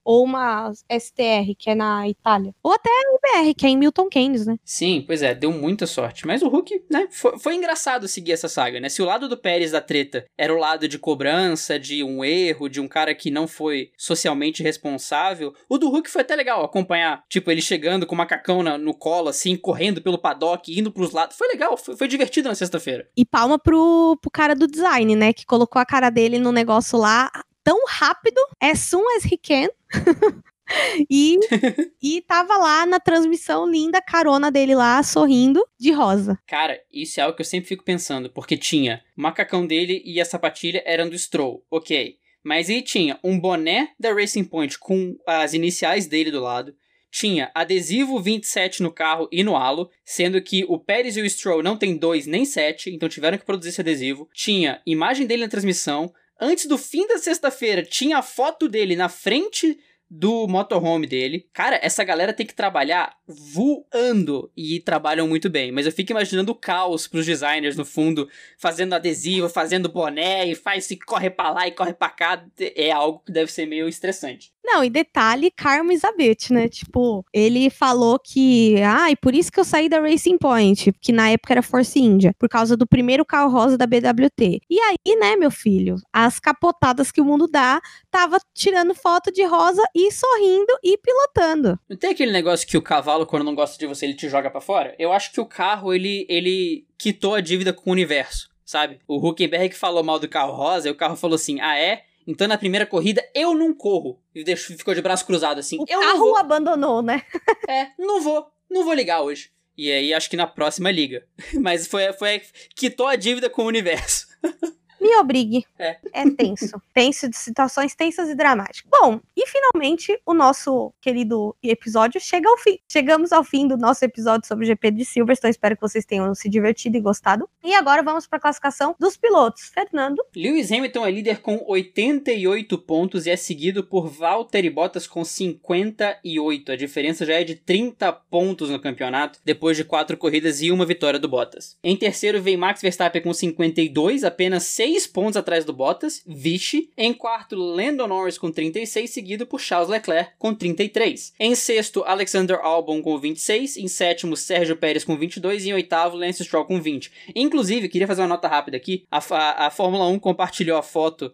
ou uma STR, que é na Itália. Ou até a IBR, que é em Milton Keynes, né? Sim, pois é, deu muita sorte. Mas o Hulk, né, foi, foi, engraçado seguir essa saga, né? Se o lado do Pérez da treta era o lado de cobrança, de um erro, de um cara que não foi socialmente responsável, o do Hulk foi até legal acompanhar. Tipo, ele chegando com o macacão na, no colo, assim, correndo pelo paddock, indo pros lados. Foi legal, foi, foi divertido na sexta-feira. E palma pro, pro cara do design, né? Que colocou a cara dele no negócio lá tão rápido, as soon as he can. e, e tava lá na transmissão linda, carona dele lá, sorrindo, de rosa. Cara, isso é algo que eu sempre fico pensando, porque tinha o macacão dele e a sapatilha eram do Stroll, ok. Mas aí tinha um boné da Racing Point com as iniciais dele do lado, tinha adesivo 27 no carro e no halo, sendo que o Pérez e o Stroll não tem 2 nem 7, então tiveram que produzir esse adesivo. Tinha imagem dele na transmissão, Antes do fim da sexta-feira, tinha a foto dele na frente do motorhome dele. Cara, essa galera tem que trabalhar voando e trabalham muito bem. Mas eu fico imaginando o caos pros designers no fundo, fazendo adesivo, fazendo boné e faz se corre pra lá e corre pra cá. É algo que deve ser meio estressante. Não, e detalhe, Carmo Elizabeth, né? Tipo, ele falou que, ah, e por isso que eu saí da Racing Point, que na época era Force India, por causa do primeiro carro rosa da BWT. E aí, né, meu filho, as capotadas que o mundo dá, tava tirando foto de rosa e sorrindo e pilotando. Não tem aquele negócio que o cavalo, quando não gosta de você, ele te joga para fora? Eu acho que o carro, ele, ele quitou a dívida com o universo, sabe? O Huckenberg falou mal do carro rosa e o carro falou assim, ah, é? Então na primeira corrida eu não corro. E ficou de braço cruzado assim. O eu carro não vou. abandonou, né? é, não vou. Não vou ligar hoje. E aí acho que na próxima liga. Mas foi, foi quitou a dívida com o universo. Me obrigue. É. é tenso. tenso de situações tensas e dramáticas. Bom, e finalmente o nosso querido episódio chega ao fim. Chegamos ao fim do nosso episódio sobre o GP de Silverstone. Espero que vocês tenham se divertido e gostado. E agora vamos para a classificação dos pilotos. Fernando. Lewis Hamilton é líder com 88 pontos e é seguido por Valtteri Bottas com 58. A diferença já é de 30 pontos no campeonato, depois de quatro corridas e uma vitória do Bottas. Em terceiro vem Max Verstappen com 52, apenas 6 6 pontos atrás do Bottas, vixe. Em quarto, Lando Norris com 36, seguido por Charles Leclerc com 33. Em sexto, Alexander Albon com 26. Em sétimo, Sérgio Pérez com 22. E em oitavo, Lance Stroll com 20. Inclusive, queria fazer uma nota rápida aqui. A, a, a Fórmula 1 compartilhou a foto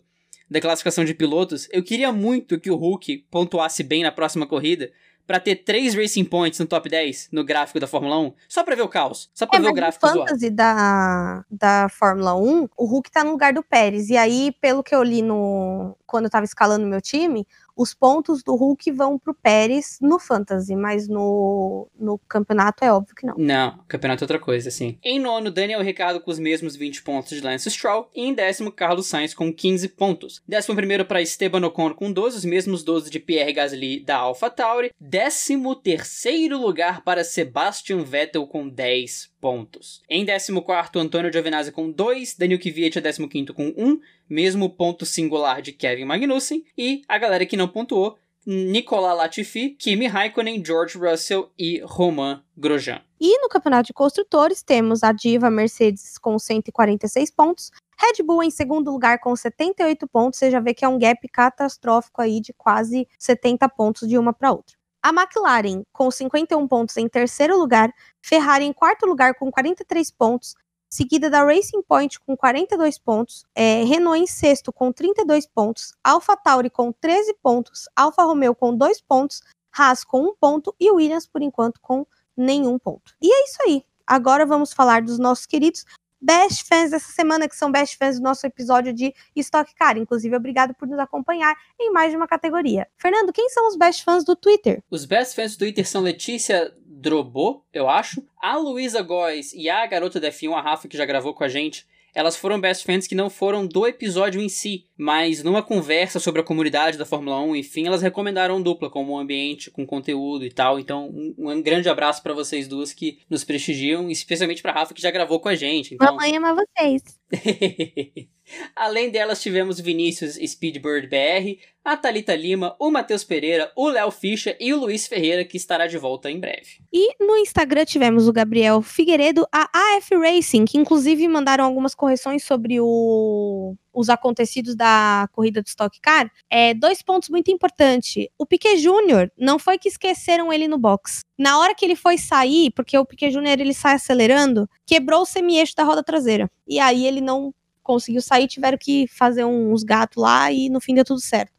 da classificação de pilotos. Eu queria muito que o Hulk pontuasse bem na próxima corrida, para ter três Racing Points no top 10 no gráfico da Fórmula 1, só pra ver o caos, só pra é, ver o gráfico zoado. fantasy da, da Fórmula 1, o Hulk tá no lugar do Pérez, e aí, pelo que eu li no quando eu tava escalando meu time, os pontos do Hulk vão pro Pérez no Fantasy, mas no, no campeonato é óbvio que não. Não, campeonato é outra coisa, sim. Em nono, Daniel Ricardo com os mesmos 20 pontos de Lance Stroll. E em décimo, Carlos Sainz com 15 pontos. Décimo primeiro para Esteban Ocon com 12, os mesmos 12 de Pierre Gasly da AlphaTauri. Décimo terceiro lugar para Sebastian Vettel com 10 pontos. Em 14º, Antônio Giovinazzi com 2, Daniel Kvyat é 15º com 1, mesmo ponto singular de Kevin Magnussen, e a galera que não pontuou, Nicolas Latifi, Kimi Raikkonen, George Russell e Romain Grosjean. E no campeonato de construtores temos a diva Mercedes com 146 pontos, Red Bull em segundo lugar com 78 pontos, você já vê que é um gap catastrófico aí de quase 70 pontos de uma para outra. A McLaren com 51 pontos em terceiro lugar, Ferrari em quarto lugar com 43 pontos, seguida da Racing Point com 42 pontos, é, Renault em sexto com 32 pontos, Alpha Tauri com 13 pontos, Alfa Romeo com 2 pontos, Haas com 1 ponto e Williams, por enquanto, com nenhum ponto. E é isso aí. Agora vamos falar dos nossos queridos best fans dessa semana, que são best fans do nosso episódio de Stock Car. Inclusive, obrigado por nos acompanhar em mais de uma categoria. Fernando, quem são os best fans do Twitter? Os best fans do Twitter são Letícia Drobô, eu acho, a Luísa Góes e a garota da F1, a Rafa, que já gravou com a gente. Elas foram best fans que não foram do episódio em si, mas numa conversa sobre a comunidade da Fórmula 1, enfim, elas recomendaram dupla como um ambiente com conteúdo e tal. Então, um, um grande abraço para vocês duas que nos prestigiam, especialmente para Rafa que já gravou com a gente. Então... Mamãe ama vocês. Além delas, tivemos Vinícius Speedbird BR, a Thalita Lima, o Matheus Pereira, o Léo Ficha e o Luiz Ferreira, que estará de volta em breve. E no Instagram tivemos o Gabriel Figueiredo, a AF Racing, que inclusive mandaram algumas correções sobre o os acontecidos da corrida do Stock Car, é, dois pontos muito importantes. O Piquet Júnior não foi que esqueceram ele no box. Na hora que ele foi sair, porque o Piquet Júnior ele sai acelerando, quebrou o semi-eixo da roda traseira. E aí ele não conseguiu sair, tiveram que fazer uns gatos lá e no fim deu tudo certo.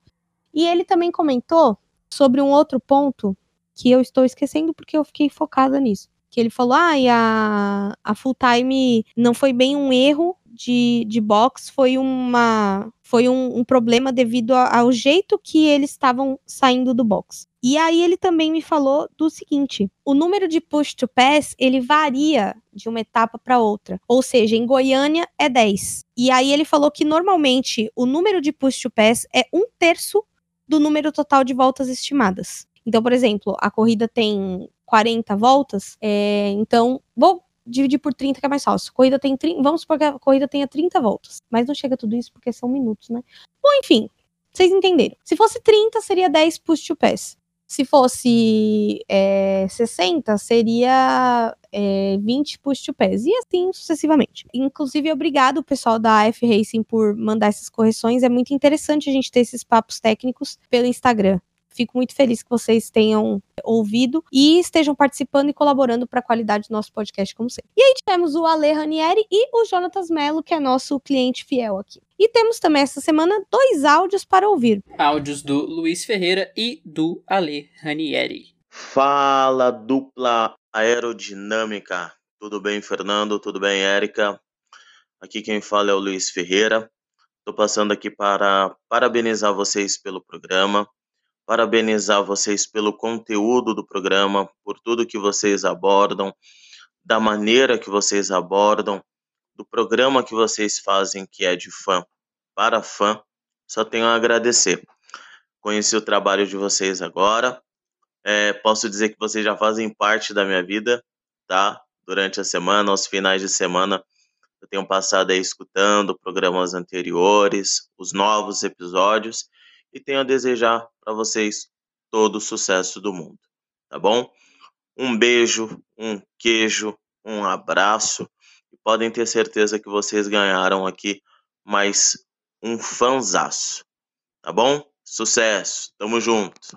E ele também comentou sobre um outro ponto que eu estou esquecendo porque eu fiquei focada nisso. Que ele falou: ah, e a, a full time não foi bem um erro de, de box foi uma foi um, um problema devido ao jeito que eles estavam saindo do box. E aí ele também me falou do seguinte: o número de push to pass ele varia de uma etapa para outra. Ou seja, em Goiânia é 10. E aí ele falou que normalmente o número de push to pass é um terço do número total de voltas estimadas. Então, por exemplo, a corrida tem 40 voltas, é, então vou dividir por 30 que é mais fácil. Corrida tem 30, vamos supor que a corrida tenha 30 voltas, mas não chega tudo isso porque são minutos, né? Bom, enfim, vocês entenderam. Se fosse 30, seria 10 push to pass. Se fosse é, 60, seria é, 20 push to pass. E assim sucessivamente. Inclusive, obrigado, pessoal da F Racing, por mandar essas correções. É muito interessante a gente ter esses papos técnicos pelo Instagram. Fico muito feliz que vocês tenham ouvido e estejam participando e colaborando para a qualidade do nosso podcast, como sempre. E aí tivemos o Ale Ranieri e o Jonatas Mello, que é nosso cliente fiel aqui. E temos também essa semana dois áudios para ouvir. Áudios do Luiz Ferreira e do Ale Ranieri. Fala, dupla aerodinâmica. Tudo bem, Fernando? Tudo bem, Érica? Aqui quem fala é o Luiz Ferreira. Estou passando aqui para parabenizar vocês pelo programa parabenizar vocês pelo conteúdo do programa, por tudo que vocês abordam, da maneira que vocês abordam, do programa que vocês fazem, que é de fã para fã. Só tenho a agradecer. Conheci o trabalho de vocês agora. É, posso dizer que vocês já fazem parte da minha vida, tá? Durante a semana, aos finais de semana, eu tenho passado aí escutando programas anteriores, os novos episódios e tenho a desejar para vocês todo o sucesso do mundo, tá bom? Um beijo, um queijo, um abraço e podem ter certeza que vocês ganharam aqui mais um fanzaço, tá bom? Sucesso, tamo junto.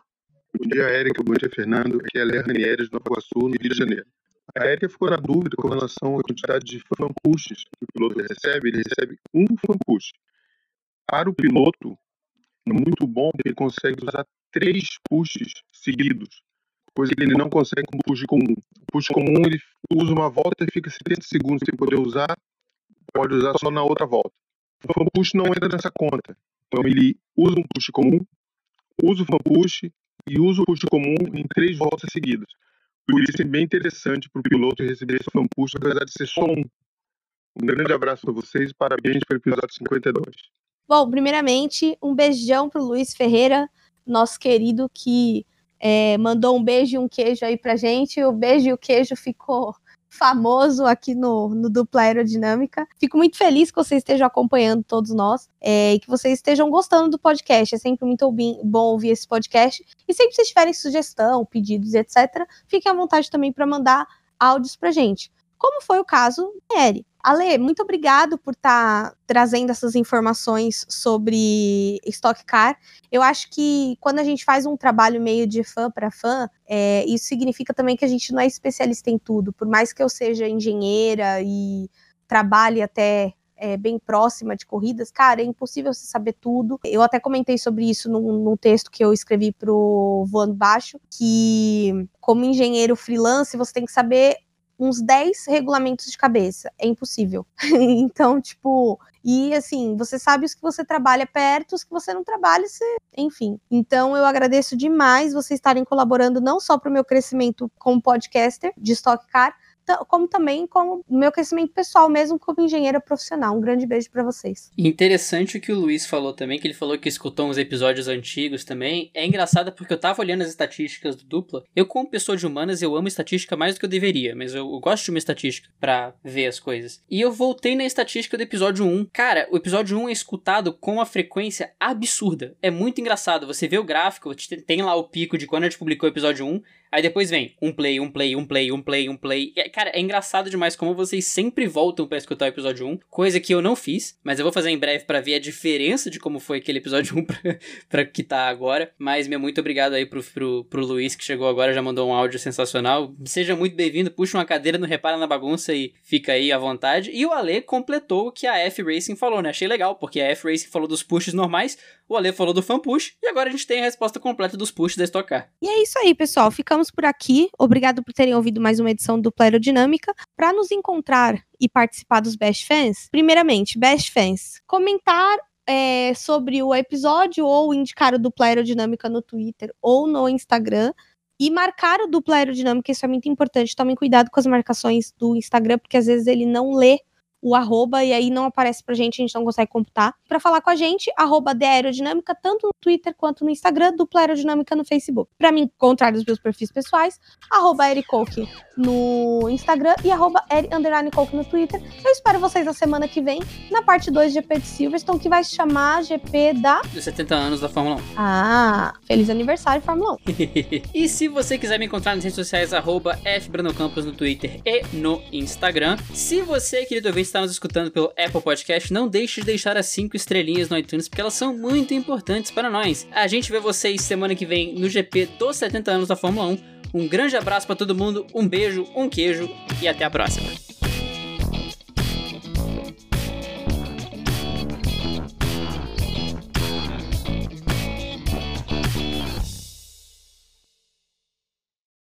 Bom dia, Érica. Bom dia, Fernando. Aqui é a Ranieres, de Nova Iguaçu, no Rio de Janeiro. A Érica ficou na dúvida com relação à quantidade de fan pushes que o piloto recebe. Ele recebe um fan push. Para o piloto, muito bom que ele consegue usar três pushes seguidos, coisa que ele não consegue com push comum. O push comum ele usa uma volta e fica 70 segundos sem poder usar, pode usar só na outra volta. O fan push não entra nessa conta. Então ele usa um push comum, usa o fan push e usa o push comum em três voltas seguidas. Por isso é bem interessante para o piloto receber esse fan push, apesar de ser só um. Um grande abraço para vocês e parabéns pelo episódio 52. Bom, primeiramente, um beijão pro Luiz Ferreira, nosso querido que é, mandou um beijo e um queijo aí pra gente. O beijo e o queijo ficou famoso aqui no, no Dupla Aerodinâmica. Fico muito feliz que vocês estejam acompanhando todos nós é, e que vocês estejam gostando do podcast. É sempre muito bom ouvir esse podcast. E sempre que vocês tiverem sugestão, pedidos, etc., fiquem à vontade também para mandar áudios pra gente. Como foi o caso da Eri. Ale, muito obrigado por estar tá trazendo essas informações sobre Stock Car. Eu acho que quando a gente faz um trabalho meio de fã para fã, é, isso significa também que a gente não é especialista em tudo. Por mais que eu seja engenheira e trabalhe até é, bem próxima de corridas, cara, é impossível você saber tudo. Eu até comentei sobre isso num, num texto que eu escrevi pro Voando Baixo, que como engenheiro freelance, você tem que saber uns 10 regulamentos de cabeça. É impossível. então, tipo, e assim, você sabe os que você trabalha perto, os que você não trabalha, você... enfim. Então, eu agradeço demais vocês estarem colaborando não só para o meu crescimento como podcaster de Stock Car, como também como meu crescimento pessoal, mesmo como engenheira profissional. Um grande beijo para vocês. Interessante o que o Luiz falou também, que ele falou que escutou uns episódios antigos também. É engraçado porque eu tava olhando as estatísticas do dupla. Eu, como pessoa de humanas, eu amo estatística mais do que eu deveria, mas eu, eu gosto de uma estatística para ver as coisas. E eu voltei na estatística do episódio 1. Cara, o episódio 1 é escutado com uma frequência absurda. É muito engraçado. Você vê o gráfico, tem lá o pico de quando a gente publicou o episódio 1, Aí depois vem um play, um play, um play, um play, um play. E, cara, é engraçado demais como vocês sempre voltam para escutar o episódio 1, coisa que eu não fiz, mas eu vou fazer em breve para ver a diferença de como foi aquele episódio 1 pra, pra que tá agora. Mas meu muito obrigado aí pro, pro, pro Luiz que chegou agora, já mandou um áudio sensacional. Seja muito bem-vindo, puxa uma cadeira, não repara na bagunça e fica aí à vontade. E o Ale completou o que a F Racing falou, né? Achei legal, porque a F Racing falou dos pushes normais, o Ale falou do fan push, e agora a gente tem a resposta completa dos pushes da Stock Car. E é isso aí, pessoal. Ficamos por aqui. Obrigado por terem ouvido mais uma edição do Aerodinâmica. Para nos encontrar e participar dos Best Fans, primeiramente, Best Fans, comentar é, sobre o episódio ou indicar o Dupla Aerodinâmica no Twitter ou no Instagram. E marcar o Dupla Aerodinâmica, isso é muito importante. Tomem cuidado com as marcações do Instagram, porque às vezes ele não lê o arroba e aí não aparece pra gente, a gente não consegue computar. Para falar com a gente, arroba de aerodinâmica, tanto no Twitter quanto no Instagram, dupla aerodinâmica no Facebook. Para me encontrar nos meus perfis pessoais, arroba Ericoke no Instagram e arroba Coke no Twitter. Eu espero vocês na semana que vem, na parte 2 do GP de Silverstone, que vai se chamar GP da... Dos 70 anos da Fórmula 1. Ah, feliz aniversário, Fórmula 1. e se você quiser me encontrar nas redes sociais, arroba Campos no Twitter e no Instagram. Se você, querido ouvinte, está nos escutando pelo Apple Podcast, não deixe de deixar as 5 estrelinhas no iTunes, porque elas são muito importantes para nós. A gente vê vocês semana que vem no GP dos 70 anos da Fórmula 1. Um grande abraço para todo mundo, um beijo, um queijo e até a próxima.